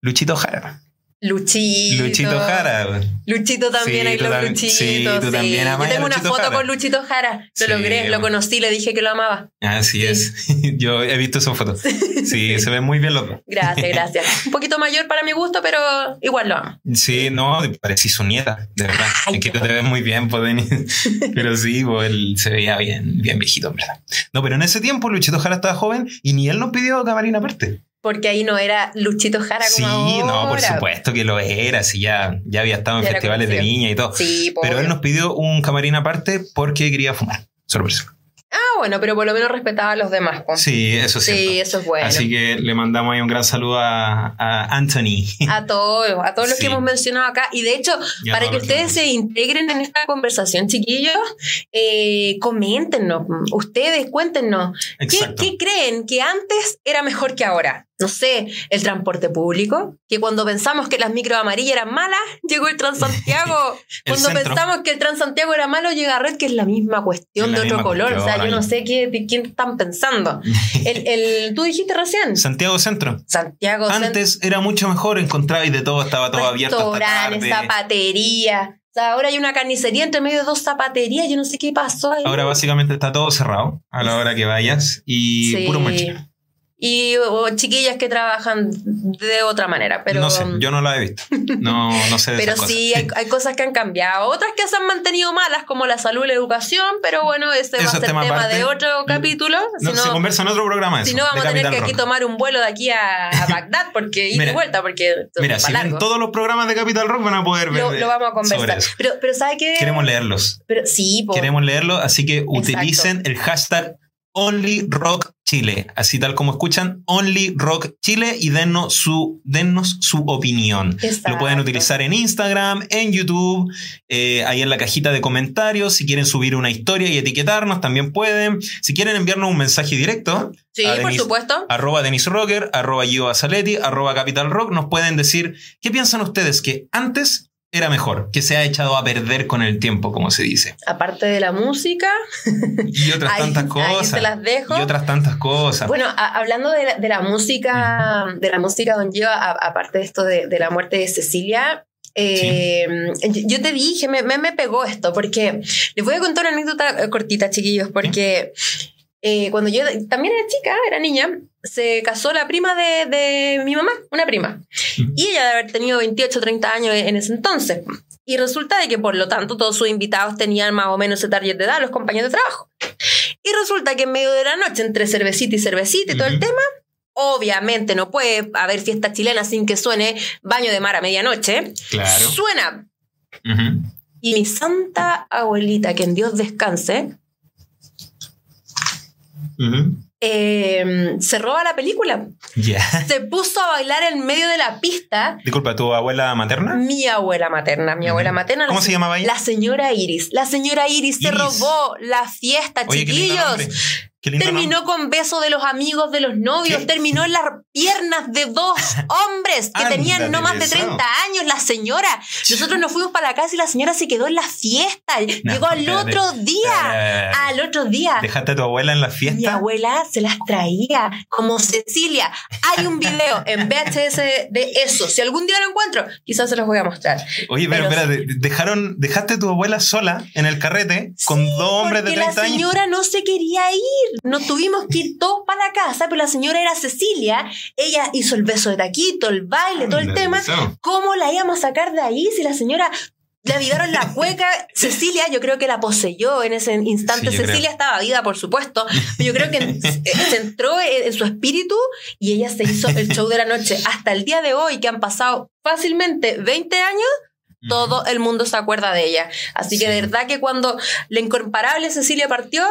Luchito Jara. Luchito. Luchito Jara. Luchito también, Sí, ahí tú los Luchitos. sí, tú sí. también Yo amás a tengo una Luchito foto Jara. con Luchito Jara. Lo Sí, logré, lo conocí, le dije que lo amaba. Así Sí. es. *laughs* Yo he visto esa foto. Sí, se ven muy bien los dos. Gracias, gracias. *laughs* Un poquito mayor para mi gusto, pero igual lo amo. Sí, no, parecí su nieta, de verdad. Ay, es que te ves muy bien, pues, Denis. *laughs* Pero sí, pues, él se veía bien, bien viejito, en verdad. No, pero en ese tiempo Luchito Jara estaba joven y ni él nos pidió camarín aparte. Porque ahí no era Luchito Jara Sí, como no, por supuesto que lo era, sí, ya, ya había estado en Ya festivales de niña y todo. Sí, Pero él nos pidió un camarín aparte porque quería fumar. Sorpresa. Ah, bueno, pero por lo menos respetaba a los demás. po. Sí, eso es Sí, cierto. eso es bueno. Así que le mandamos ahí un gran saludo a, a Anthony. A todos, a todos los Sí. que hemos mencionado acá. Y de hecho, Y para que ustedes se integren en esta conversación, chiquillos, eh, coméntenos. Ustedes cuéntenos. ¿Qué, qué creen que antes era mejor que ahora? No sé, el transporte público, que cuando pensamos que las micros amarillas eran malas, *laughs* llegó el Transantiago. *laughs* El cuando centro. pensamos que el Transantiago era malo, llega Red, que es la misma cuestión la de otro color. O sea, yo no sé qué, de quién están pensando. *laughs* El, el- tú dijiste recién, Santiago Centro. Santiago Centro. Antes era mucho mejor, encontrabais de todo, estaba todo abierto Restaurantes, zapatería. O sea, ahora hay una carnicería entre medio de dos zapaterías. Yo no sé qué pasó ahí. Ahora básicamente está todo cerrado a la hora que vayas y Sí. puro mochila. Y o, chiquillas que trabajan de otra manera. Pero, no sé, yo no la he visto. No, no sé de *laughs* pero esas sí, cosas. hay, hay cosas que han cambiado. Otras que se han mantenido malas, como la salud y la educación. Pero bueno, ese va a ser tema de otro capítulo. No, si se no, conversa en otro programa si no, vamos de a tener que aquí tomar un vuelo de aquí a, a Bagdad, porque ir y vuelta, porque Mira, si ven todos los programas de Capital Rock van a poder ver lo, de- lo vamos a conversar. Pero, pero ¿sabe qué? Queremos leerlos. Pero, sí, po. Queremos leerlos, así que utilicen el hashtag OnlyRockChile, así tal como escuchan, OnlyRockChile y dennos su, dennos su opinión. Exacto. Lo pueden utilizar en Instagram, en YouTube, eh, ahí en la cajita de comentarios. Si quieren subir una historia y etiquetarnos, también pueden. Si quieren enviarnos un mensaje directo, Sí, a por supuesto. arroba Denis Rocker, arroba Gio Basaletti, arroba Capital Rock, nos pueden decir qué piensan ustedes que antes era mejor, que se ha echado a perder con el tiempo, como se dice. Aparte de la música, Y otras *laughs* tantas ahí cosas. se las dejo. Y otras tantas cosas. Bueno, a- hablando de la, de la música, de la música, don Gio, aparte de esto de, de la muerte de Cecilia, eh, yo- yo te dije, me, me, me pegó esto, porque les voy a contar una anécdota cortita, chiquillos, porque eh, cuando yo también era chica, era niña, se casó la prima de, de mi mamá, una prima, y ella de haber tenido 28 o 30 años en ese entonces. Y resulta de que por lo tanto todos sus invitados tenían más o menos ese target de edad, los compañeros de trabajo. Y resulta que en medio de la noche, entre cervecita y cervecita y todo el tema, obviamente no puede haber fiesta chilena sin que suene baño de mar a medianoche. claro. Suena. Ujú. Y mi santa abuelita, que en Dios descanse, Eh, se roba la película. Ya. Se puso a bailar en medio de la pista. Disculpa, ¿tu abuela materna? Mi abuela materna, mi abuela materna. ¿Cómo la se llamaba ella? La señora Iris. La señora Iris, se robó la fiesta, Oye, qué lindo nombre. chiquillos. Terminó nombre. con besos de los amigos de los novios, ¿Qué? terminó en las piernas de dos hombres que Ándale, tenían no más de eso. 30 años, la señora. Nosotros nos fuimos para la casa y la señora se quedó en la fiesta. No, Llegó al otro día. Eh, Al otro día. ¿Dejaste a tu abuela en la Mi fiesta? abuela se las traía como Cecilia. Hay un video en VHS de eso. Si algún día lo encuentro, quizás se los voy a mostrar. Oye, pero, Pero espérate, dejaron, dejaste a tu abuela sola en el carrete con dos hombres de Porque 30 la años. señora no se quería ir. Nos tuvimos que ir todos para la casa, pero la señora era Cecilia. Ella hizo el beso de taquito, el baile, todo el tema. ¿Cómo la íbamos a sacar de ahí si la señora le avivaron la *laughs* cueca? Cecilia, yo creo que la poseyó en ese instante. Sí, Cecilia estaba viva, por supuesto. Yo creo que *laughs* se entró en, en su espíritu y ella se hizo el show de la noche. Hasta el día de hoy, que han pasado fácilmente 20 años, todo el mundo se acuerda de ella. Así que Sí. de verdad que cuando la incomparable Cecilia partió,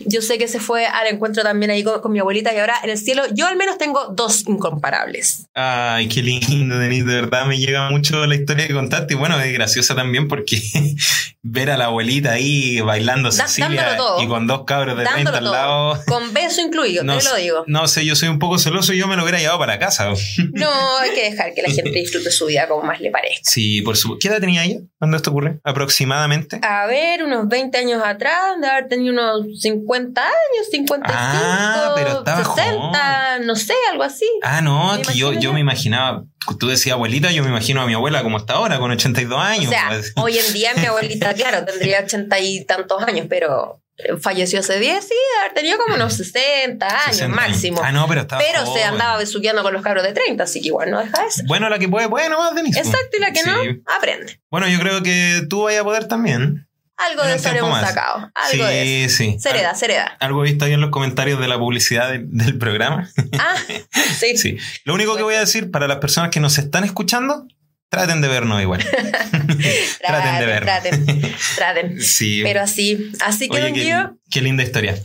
yo sé que se fue al encuentro también ahí con, con mi abuelita y ahora en el cielo yo al menos tengo dos incomparables. Ay, qué lindo, Denise. De verdad me llega mucho la historia que contaste. Y bueno, es graciosa también porque *laughs* ver a la abuelita ahí bailando Da- Cecilia todo. y con dos cabros de 30 Dándolo al lado. Con beso incluido, No, te lo digo. no sé, yo soy un poco celoso y yo me lo hubiera llevado para casa. No, hay que dejar que la gente disfrute su vida como más le parezca. Sí, por supuesto. ¿Qué edad tenía ella cuando esto ocurre? Aproximadamente. A ver, unos 20 años atrás, de haber tenido unos 50 años, 55, Ah, pero estaba 60, no sé, algo así. Ah, no, que yo, yo me imaginaba, tú decías abuelita, yo me imagino a mi abuela como está ahora, con 82 años. O sea, pues. hoy en día mi abuelita, *laughs* claro, tendría 80 y tantos años, pero falleció hace 10, sí, haber tenido como unos 60 años 60 máximo. Ah, no, pero estaba pero se andaba besuqueando con los cabros de 30, así que igual no deja eso. Bueno, la que puede, bueno, más Denise. pues. Exacto, y la que Sí. no, aprende. Bueno, yo creo que tú vayas a poder también. Algo de eso hemos sacado. Algo de eso. sí. Se hereda, se hereda. Algo he visto ahí en los comentarios de la publicidad de- del programa. Ah, *laughs* sí. Sí. Lo único que voy a decir para las personas que nos están escuchando, traten de vernos igual. *laughs* *laughs* traten de vernos. Traten, traten. *laughs* Sí. Pero así, así que Oye, don qué, Gio, qué linda historia.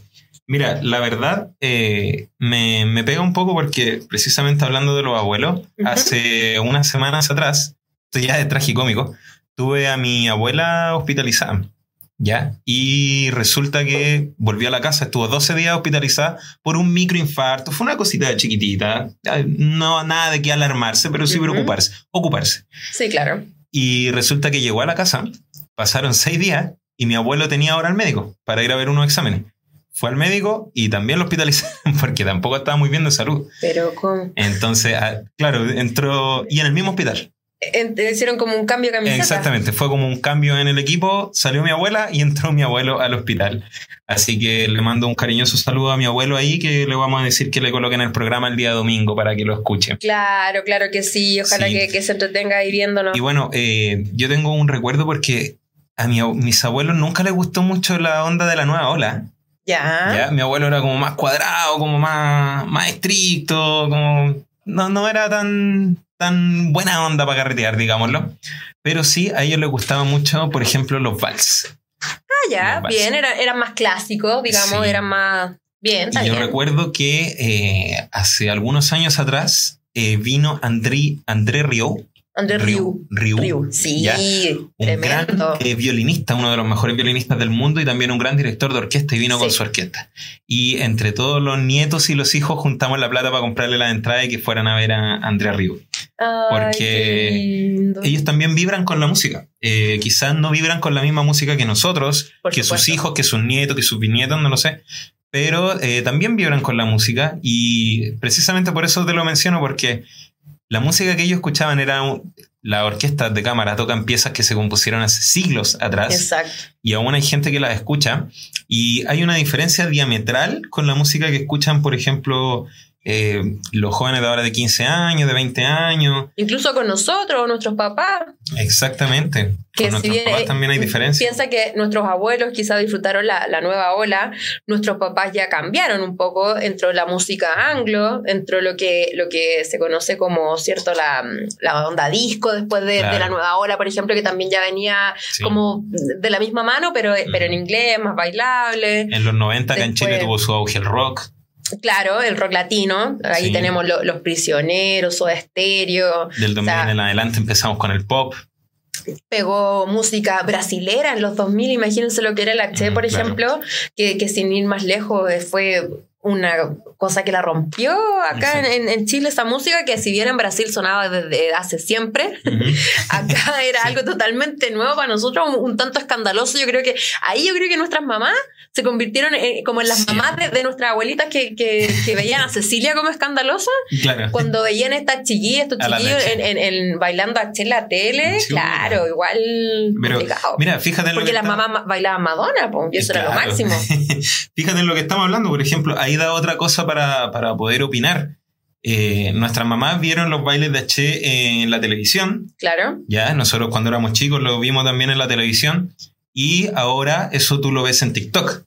Mira, la verdad eh, me, me pega un poco porque precisamente hablando de los abuelos, hace unas semanas atrás, esto ya es tragicómico, tuve a mi abuela hospitalizada. ¿Ya? Y resulta que volvió a la casa, estuvo 12 días hospitalizada por un microinfarto. Fue una cosita chiquitita, no nada de qué alarmarse, pero sí preocuparse, ocuparse. sí, claro. Y resulta que llegó a la casa, pasaron seis días y mi abuelo tenía ahora al médico para ir a ver unos exámenes. Fue al médico y también lo hospitalizaron *laughs* porque tampoco estaba muy bien de salud. Pero con. Entonces, ah, claro, entró y en el mismo hospital. Hicieron como un cambio de camiseta. Exactamente, fue como un cambio en el equipo, salió mi abuela y entró mi abuelo al hospital. Así que le mando un cariñoso saludo a mi abuelo ahí que le vamos a decir que le coloquen el programa el día domingo para que lo escuchen. Claro, claro que sí. Ojalá Sí. Que, que se entretenga ahí viéndonos. Y bueno, eh, yo tengo un recuerdo porque a mi mis abuelos nunca les gustó mucho la onda de la nueva ola. ya. ¿ya? Mi abuelo era como más cuadrado, como más, más estricto, como no, no era tan, tan buena onda para carretear, digámoslo. Pero sí, a ellos les gustaba mucho, por ejemplo, los vals. Ah, ya, vals. bien. Era- Eran más clásicos, digamos, Sí. eran más. Bien, Y yo recuerdo que eh, hace algunos años atrás eh, vino André, André Rio. André Rieu. Riu. Riu. Sí, Ya. Un gran tremendo. eh, violinista, uno de los mejores violinistas del mundo y también un gran director de orquesta y vino con su orquesta. Y entre todos los nietos y los hijos juntamos la plata para comprarle la entrada y que fueran a ver a Andrea. Ay, porque. Ellos también vibran con la música. Eh, quizás no vibran con la misma música que nosotros, Por que sus supuesto. hijos, que sus nietos, que sus bisnietos, no lo sé. Pero eh, también vibran con la música y precisamente por eso te lo menciono, porque la música que ellos escuchaban era un- la orquesta de cámara tocan piezas que se compusieron hace siglos atrás Exacto. y aún hay gente que las escucha y hay una diferencia diametral con la música que escuchan, por ejemplo, eh, los jóvenes de ahora de 15 años, de 20 años. Incluso con nosotros, nuestros papás. Exactamente. Que con si nuestros bien, papás también hay diferencia. Piensa que nuestros abuelos quizá disfrutaron la, la nueva ola, nuestros papás ya cambiaron un poco, entró la música anglo, entró lo que, lo que se conoce como, ¿cierto?, la, la onda disco después de, Claro. de la nueva ola, por ejemplo, que también ya venía Sí. como de la misma mano, pero, pero en inglés, más bailable. En los 90 acá en Chile Después- tuvo su auge el rock. Claro, el rock latino. Ahí Sí. tenemos lo- Los Prisioneros, Soda Stereo. Del 2000 O sea, en adelante empezamos con el pop. pegó música brasilera en los 2000, imagínense lo que era el H, Mm, por claro. ejemplo, que, que sin ir más lejos eh, fue una cosa que la rompió acá en, en- Chile esa música que si bien en Brasil sonaba desde hace siempre, Ujú. acá era algo totalmente nuevo para nosotros, un, un tanto escandaloso. Yo creo que ahí yo creo que nuestras mamás se convirtieron en- como en las Sí. mamás de, de nuestras abuelitas que, que- que veían a Cecilia como escandalosa Claro. cuando veían estas chiquillas, estos A chiquillos en, en- bailando H en la tele, Sí, claro, igual Pero, complicado. mira, fíjate en lo Porque que las mamás ma- bailaban Madonna, po, y eso era lo Claro. máximo. *laughs* Fíjate en lo que estamos hablando, por ejemplo, ahí da otra cosa para, para poder opinar. Eh, nuestras mamás vieron los bailes de H en la televisión, Claro. ya, nosotros cuando éramos chicos lo vimos también en la televisión, y ahora eso tú lo ves en TikTok.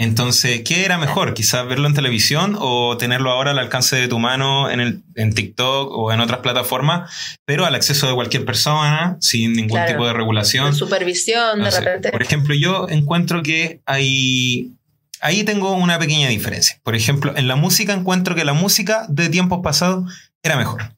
Entonces, ¿qué era mejor? Quizás verlo en televisión o tenerlo ahora al alcance de tu mano en, el, en TikTok o en otras plataformas, pero al acceso de cualquier persona, sin ningún Claro. tipo de regulación. Supervisión, de sé. repente. Por ejemplo, yo encuentro que hay. Ahí tengo una pequeña diferencia. Por ejemplo, en la música encuentro que la música de tiempos pasados era mejor.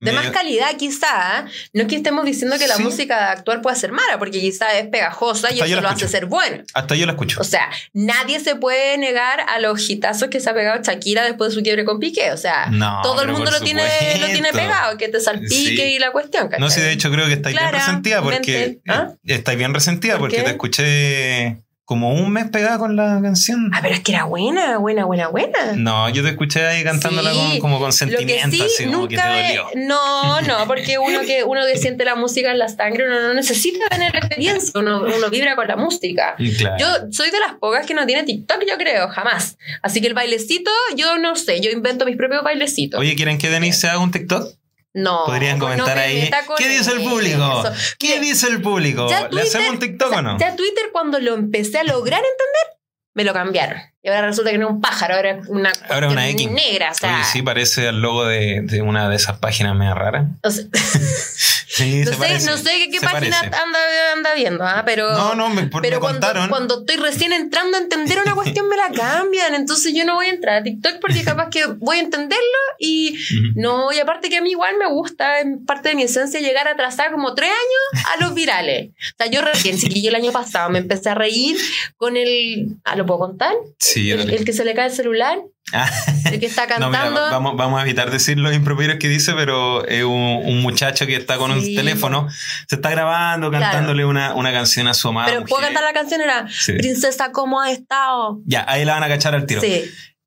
De más calidad, quizá. No es que estemos diciendo que la Sí. música actual pueda ser mala, porque quizá es pegajosa y Hasta eso lo hace ser bueno. Hasta yo la escucho. O sea, nadie se puede negar a los hitazos que se ha pegado Shakira después de su quiebre con Piqué. O sea, No, todo el mundo lo tiene, lo tiene pegado, que te salpique Sí. y la cuestión. no ¿cachai? sé, de hecho creo que estáis bien resentida porque. ¿Ah? eh, Estáis bien resentida ¿Por porque te escuché como un mes pegada con la canción. Ah, pero es que era buena, buena, buena, buena. No, yo te escuché ahí cantándola Sí, con, como con Lo que sentimiento, sí, así como que te nunca dolió. No, no, porque uno que, uno que siente la música en la sangre, uno no necesita tener experiencia, uno, uno vibra con la música. Claro. Yo soy de las pocas que no tiene TikTok, yo creo, jamás. Así que el bailecito, yo no sé, yo invento mis propios bailecitos. Oye, ¿quieren que Denise se haga un TikTok? No. Podrían no comentar me ahí. ¿Qué dice el público? eso. ¿Qué dice el público? ya ¿Le hacemos un TikTok o no? Ya Twitter, cuando lo empecé a lograr entender, me lo cambiaron. Y ahora resulta que no es un pájaro, ahora es una, Ahora es una X. negra. O sea, Oye, sí, parece el logo de, de una de esas páginas media raras. o sea, *laughs* Sí, no, se sé, parece, no sé qué, se página parece. anda, anda viendo, ¿ah? pero. No, no, me, por- Pero me cuando, contaron. cuando estoy recién entrando a entender una cuestión me la *laughs* cambian, entonces yo no voy a entrar a TikTok porque *laughs* capaz que voy a entenderlo y no, y aparte que a mí igual me gusta, es parte de mi esencia llegar a atrasar como tres años a los virales. O sea, yo recién, sí, yo el año pasado me empecé a reír con el, ah, ¿lo puedo contar? Sí, El, el que se le cae el celular, Ah, *laughs* el que está no, mira, cantando. vamos, vamos a evitar decir los improperios que dice, pero es un, un muchacho que está con Sí. un teléfono, se está grabando, Claro. cantándole una, una canción a su amada pero puedo mujer. cantar la canción, era Sí. Princesa, ¿cómo has estado? Ya, ahí la van a cachar al tiro. Sí.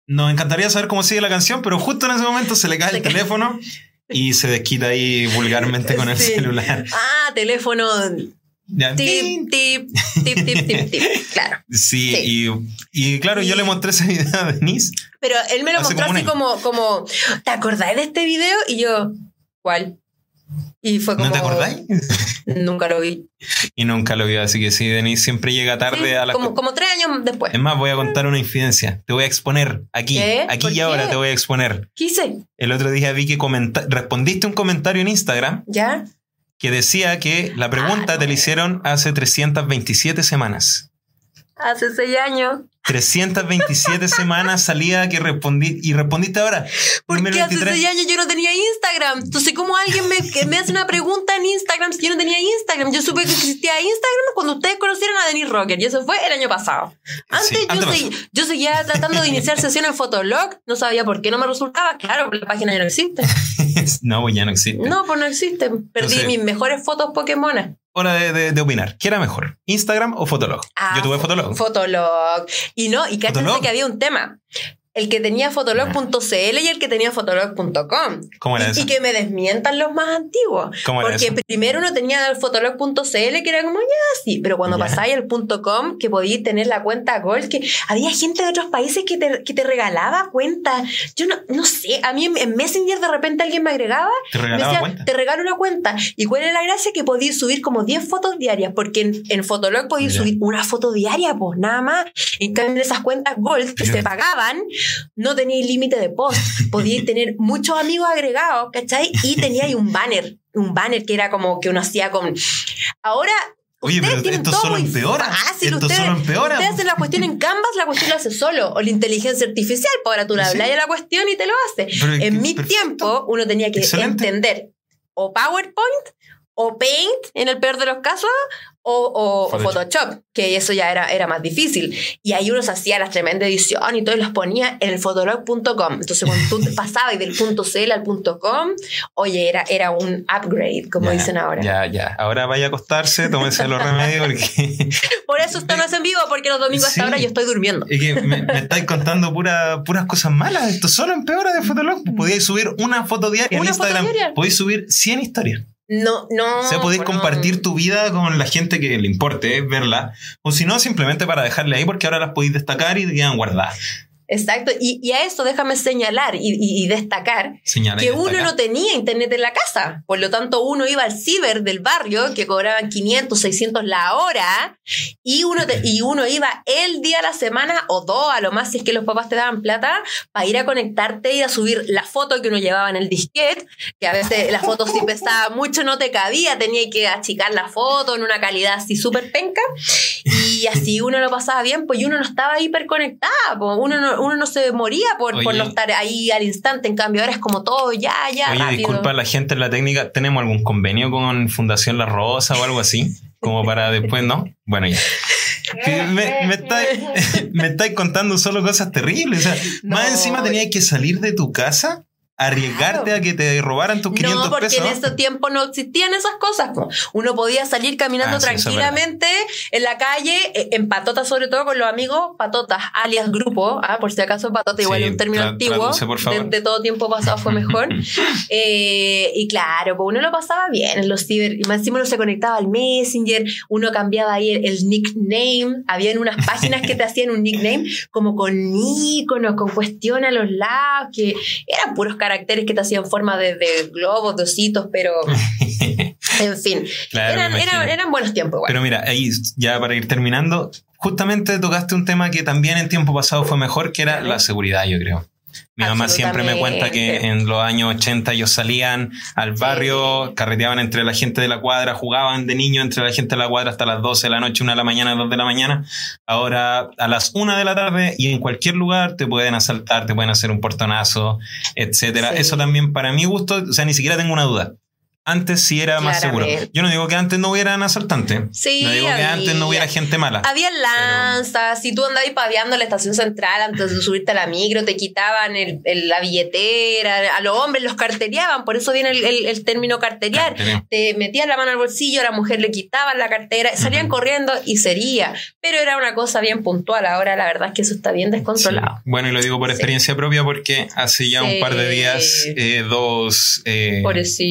Nos encantaría saber cómo sigue la canción, pero justo en ese momento se le cae Se el cae. teléfono y se desquita ahí vulgarmente con el *laughs* celular. Ah, teléfono. Tip, tip, tip, tip, tip, tip. *laughs* Claro. Sí, Sí. Y, y claro, yo le mostré ese video a Denise. Pero él me lo mostró como así como, como, ¿te acordás de este video? Y yo, ¿cuál? Y fue como. ¿No te acordáis? *laughs* Nunca lo vi. Y nunca lo vio, así que sí, Denise siempre llega tarde Sí, a la... como, como tres años después. Es más, voy a contar una infidencia. Te voy a exponer aquí, ¿Qué? aquí ¿Por y ahora qué? te voy a exponer. ¿Qué hice? El otro día vi que respondiste un comentario en Instagram ¿Ya? Que decía que la pregunta Ah, te la hicieron hace 327 semanas. Hace seis años. 327 semanas salía que respondí y respondiste ahora. Porque hace 23. seis años yo no tenía Instagram. Entonces, ¿cómo alguien me, hace una pregunta en Instagram si yo no tenía Instagram? Yo supe que existía Instagram cuando ustedes conocieron a Denis Rocker y eso fue el año pasado. Antes, Sí, yo, antes yo seguía tratando de iniciar *laughs* sesión en Fotolog. No sabía por qué no me resultaba. Claro, la página ya no existe. *laughs* no, pues ya no existe. No, pues no existe. Perdí Entonces- mis mejores fotos Pokémonas. Hora de, de- de opinar. ¿Qué era mejor? ¿Instagram o Fotolog? Ah, Yo tuve fo- Fotolog. Fotolog. Y no, y ¿Fotolog? que había un tema. El que tenía fotolog.cl y el que tenía fotolog.com. ¿Cómo era Y, eso? y que me desmientan los más antiguos. ¿Cómo era Porque eso? primero uno tenía el fotolog.cl que era como ya sí, pero cuando Ya. pasáis el .com que podíais tener la cuenta Gold, que había gente de otros países que te, que te regalaba cuentas. Yo no, no sé, a mí en, en Messenger de repente alguien me agregaba ¿Te me decía, cuenta? te regalo una cuenta. ¿Y cuál es la gracia? Que podías subir como 10 fotos diarias, porque en, en Fotolog podías Ya. subir una foto diaria, pues nada más. En cambio, en esas cuentas Gold que se pagaban, no teníais límite de post. Podíais *laughs* tener muchos amigos agregados, ¿cachai? Y teníais un banner, un banner que era como que uno hacía con... Ahora... Oye, pero tienen esto todo solo empeora. fácil, Esto ustedes, solo empeora. Ustedes hacen la cuestión en Canvas, la cuestión lo hace solo. O la inteligencia artificial, pues ahora tú le Sí. hablas a la cuestión y te lo hace. Pero En mi perfecto. tiempo, uno tenía que Excelente. entender o PowerPoint o Paint, en el peor de los casos, o, Photoshop. Photoshop, que eso ya era, era más difícil. Y ahí uno se hacía las tremendas ediciones y todo y los ponía en el fotolog.com. Entonces, cuando tú *laughs* pasabas del punto .cl al punto .com, oye, era, era un upgrade, como Ya, dicen ahora. Ya, ya. Ahora vaya a acostarse, tómese los remedios porque *laughs* Por eso esto no es en vivo, porque los domingos hasta ahora yo estoy durmiendo. es que me, me estáis contando pura- puras cosas malas. Esto solo empeora de Fotolog. Podíais subir una foto diaria en Una Instagram. Podéis subir 100 historias. No, no. o sea, podéis no. compartir tu vida con la gente que le importe, eh, verla. O si no, simplemente para dejarle ahí porque ahora las podéis destacar y quedan guardadas. Exacto. Y, y a eso déjame señalar y, destacar Señala y que uno no tenía internet en la casa. Por lo tanto, uno iba al ciber del barrio, que cobraban 500, 600 la hora, y uno, te- y uno iba el día a la semana o dos, a lo más, si es que los papás te daban plata, para ir a conectarte y a subir la foto que uno llevaba en el disquete, que a veces la foto sí pesaba mucho, no te cabía, tenía que achicar la foto en una calidad así súper penca, *laughs* y así uno lo pasaba bien, pues y uno no estaba hiperconectado, pues, uno no, uno no se moría por, por no estar ahí al instante, en cambio ahora es como todo ya, ya, Oye, rápido. disculpa la gente en la técnica. ¿Tenemos algún convenio con Fundación La Rosa o algo así? Como para después, ¿no? Bueno, ya. Me, me estáis *laughs* me estáis contando solo cosas terribles. O sea, más encima tenías que salir de tu casa, arriesgarte Claro. a que te robaran tus 500 No, porque pesos. en ese tiempo no existían esas cosas. Uno podía salir caminando Ah, sí, tranquilamente en la calle, eh, en patotas sobre todo con los amigos, patotas, alias grupo, ah, por si acaso patota igual Sí, un término antiguo, traduce, por favor. De, de todo tiempo pasado fue mejor. *laughs* Eh, y claro, pues uno lo pasaba bien en los ciber, y más encima uno se conectaba al Messenger, uno cambiaba ahí el, el nickname, habían unas páginas que te *laughs* hacían un nickname como con iconos, con cuestiones a los lados, que eran puros caracteres que te hacían forma de, de globos, de ositos, pero *laughs* en fin, Claro, eran, eran, eran buenos tiempos igual. Pero mira, ahí ya para ir terminando, justamente tocaste un tema que también en tiempo pasado fue mejor, que era la seguridad, yo creo. Mi mamá siempre me cuenta que en los años 80 ellos salían al barrio, carreteaban entre la gente de la cuadra, jugaban de niño entre la gente de la cuadra hasta las 12 de la noche, 1 de la mañana, 2 de la mañana. Ahora a las 1 de la tarde y en cualquier lugar te pueden asaltar, te pueden hacer un portonazo, etcétera. Sí. Eso también para mi gusto, o sea, ni siquiera tengo una duda. Antes sí era más seguro. Yo no digo que antes no hubieran asaltantes. Sí, no digo que había. antes no hubiera gente mala. Había lanzas, si tú andabas paviando en la estación central antes de subirte a la micro, te quitaban el- el- la billetera, a los hombres los cartereaban, por eso viene el, término. Cartereo. Te metían la mano al bolsillo, a la mujer le quitaban la cartera, salían corriendo y sería. Pero era una cosa bien puntual. Ahora la verdad es que eso está bien descontrolado. Sí. Bueno, y lo digo por Sí. experiencia propia porque hace ya un par de días eh, dos, eh,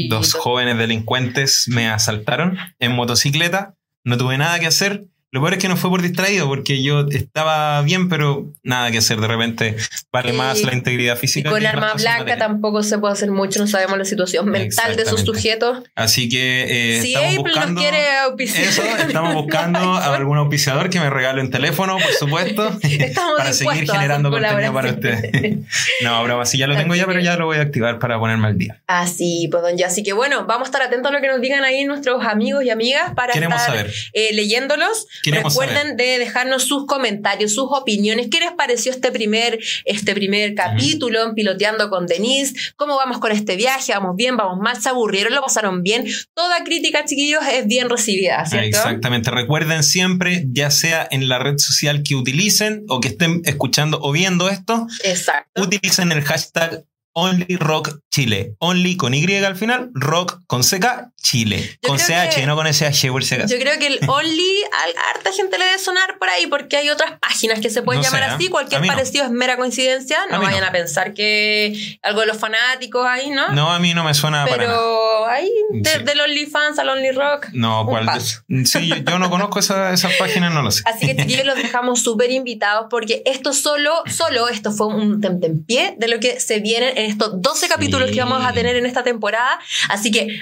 dos jóvenes delincuentes me asaltaron en motocicleta. No tuve nada que hacer. Lo peor es que no fue por distraído porque yo estaba bien, pero nada que hacer. De repente vale Sí. más la integridad Y física. con que las arma blanca tampoco se puede hacer mucho, no sabemos la situación mental de esos sujetos. Así que eh, si estamos April buscando... nos quiere auspiciar. Eso, estamos buscando *laughs* a algún auspiciador que me regale un teléfono, por supuesto, *laughs* Estamos para seguir generando contenido para ustedes. *laughs* No, broma, sí ya lo tengo ya, pero ya lo voy a activar para ponerme al día. Así, pues don ya. Así que bueno, vamos a estar atentos a lo que nos digan ahí nuestros amigos y amigas para Queremos estar eh, leyéndolos. Queremos Recuerden de dejarnos sus comentarios, sus opiniones. ¿Qué les pareció este primer, este primer capítulo en Piloteando con Denise? ¿Cómo vamos con este viaje? ¿Vamos bien? ¿Vamos mal? ¿Se aburrieron? ¿Lo pasaron bien? Toda crítica, chiquillos, es bien recibida, ¿cierto? Exactamente. Recuerden siempre, ya sea en la red social que utilicen o que estén escuchando o viendo esto, Exacto. utilicen el hashtag OnlyRockChile. Only con Y al final, rock con CK, Chile. Yo con CH, que- no con SH por si acaso. Yo creo que el Only a harta gente le debe sonar por ahí porque hay otras páginas que se pueden No llamar ¿eh? así. Cualquier no. parecido es mera coincidencia. No vayan a pensar que algo de los fanáticos ahí, ¿no? No, a mí no me suena para nada. Pero ahí, de- Sí. del OnlyFans al Only Rock. No, ¿cuál? Sí, yo, yo no conozco esa- esas páginas, no lo sé. Así que chiquillos los dejamos súper invitados porque esto solo, solo esto fue un tentempié de lo que se viene en estos 12 capítulos que vamos a tener en esta temporada. Así que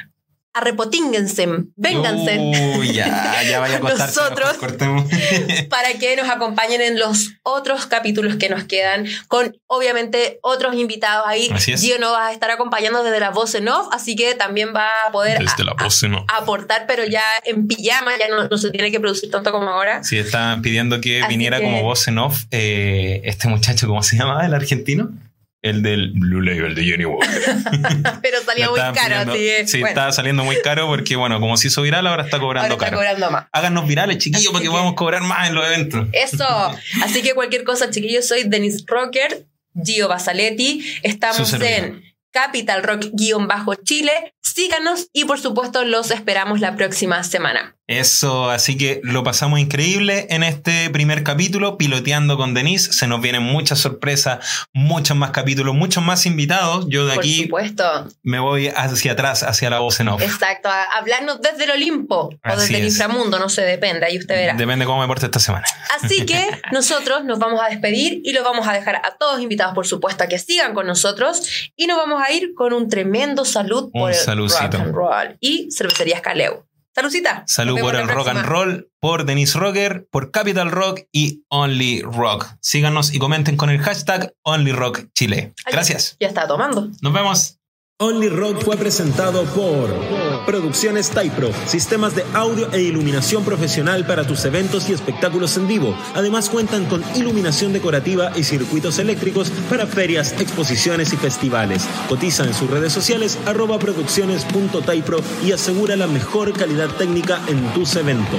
arrepotínguense, vénganse. Uy, ya, ya vaya a Nosotros. *laughs* para que nos acompañen en los otros capítulos que nos quedan, con obviamente otros invitados ahí. Así es. Gio nos va a estar acompañando desde la voz en off, así que también va a poder Desde la a- voz en off. aportar, pero ya en pijama, ya no, no se tiene que producir tanto como ahora. Sí, estaban pidiendo que Así viniera que- como voz en off eh, este muchacho, ¿cómo se llamaba? ¿El argentino? El del Blue Label de Jenny Walker. *laughs* pero salía muy caro, pidiendo. así que, Sí, bueno, estaba saliendo muy caro porque, bueno, como se hizo viral, ahora está ahora cobrando está caro. cobrando más. Háganos virales, chiquillos, para que que- podamos cobrar más en los eventos. Eso. Así que cualquier cosa, chiquillos, soy Denise Rocker, Gio Basaletti. Estamos en Capital Rock-Chile. Síganos y por supuesto los esperamos la próxima semana. Eso, así que lo pasamos increíble en este primer capítulo, piloteando con Denise. Se nos vienen muchas sorpresas, muchos más capítulos, muchos más invitados. Yo de Por aquí supuesto. me voy hacia atrás, hacia la voz en off. Exacto. A hablarnos desde el Olimpo o desde el inframundo, no sé, depende, ahí usted verá. Depende cómo me porte esta semana. Así que *laughs* nosotros nos vamos a despedir y los vamos a dejar a todos invitados, por supuesto, a que sigan con nosotros y nos vamos a ir con un tremendo salud Un por el rock and roll y cervecerías Caleu. Saludcita. Salud por el rock and roll, por Denise Rocker, por Capital Rock y Only Rock. Síganos y comenten con el hashtag Only Rock Chile. Gracias. Ya está tomando. Nos vemos. Only Rock fue presentado por Producciones Typro, sistemas de audio e iluminación profesional para tus eventos y espectáculos en vivo. Además cuentan con iluminación decorativa y circuitos eléctricos para ferias, exposiciones y festivales. Cotiza en sus redes sociales arroba producciones.typro y asegura la mejor calidad técnica en tus eventos.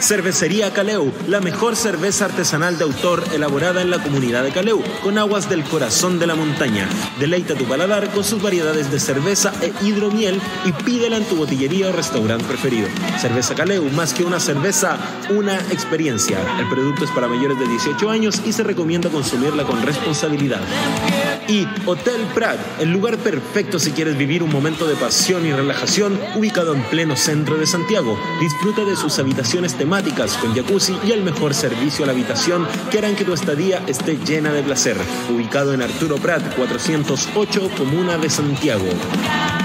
Cervecería Caleu, la mejor cerveza artesanal de autor elaborada en la comunidad de Caleu, con aguas del corazón de la montaña. Deleita tu paladar con sus variedades de cerveza e hidromiel y pídela en tu botillería o restaurante preferido. Cerveza Caleu, más que una cerveza, una experiencia. El producto es para mayores de 18 años y se recomienda consumirla con responsabilidad. Y Hotel Prat, el lugar perfecto si quieres vivir un momento de pasión y relajación, ubicado en pleno centro de Santiago. Disfruta de sus habitaciones temáticas con jacuzzi y el mejor servicio a la habitación que harán que tu estadía esté llena de placer. Ubicado en Arturo Prat 408, Comuna de Santiago.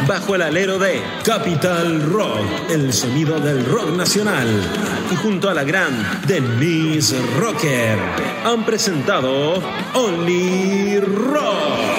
Bajo el alero de Capital Rock, el sonido del rock nacional. Y junto a la gran Denise Rocker, han presentado Only Rock.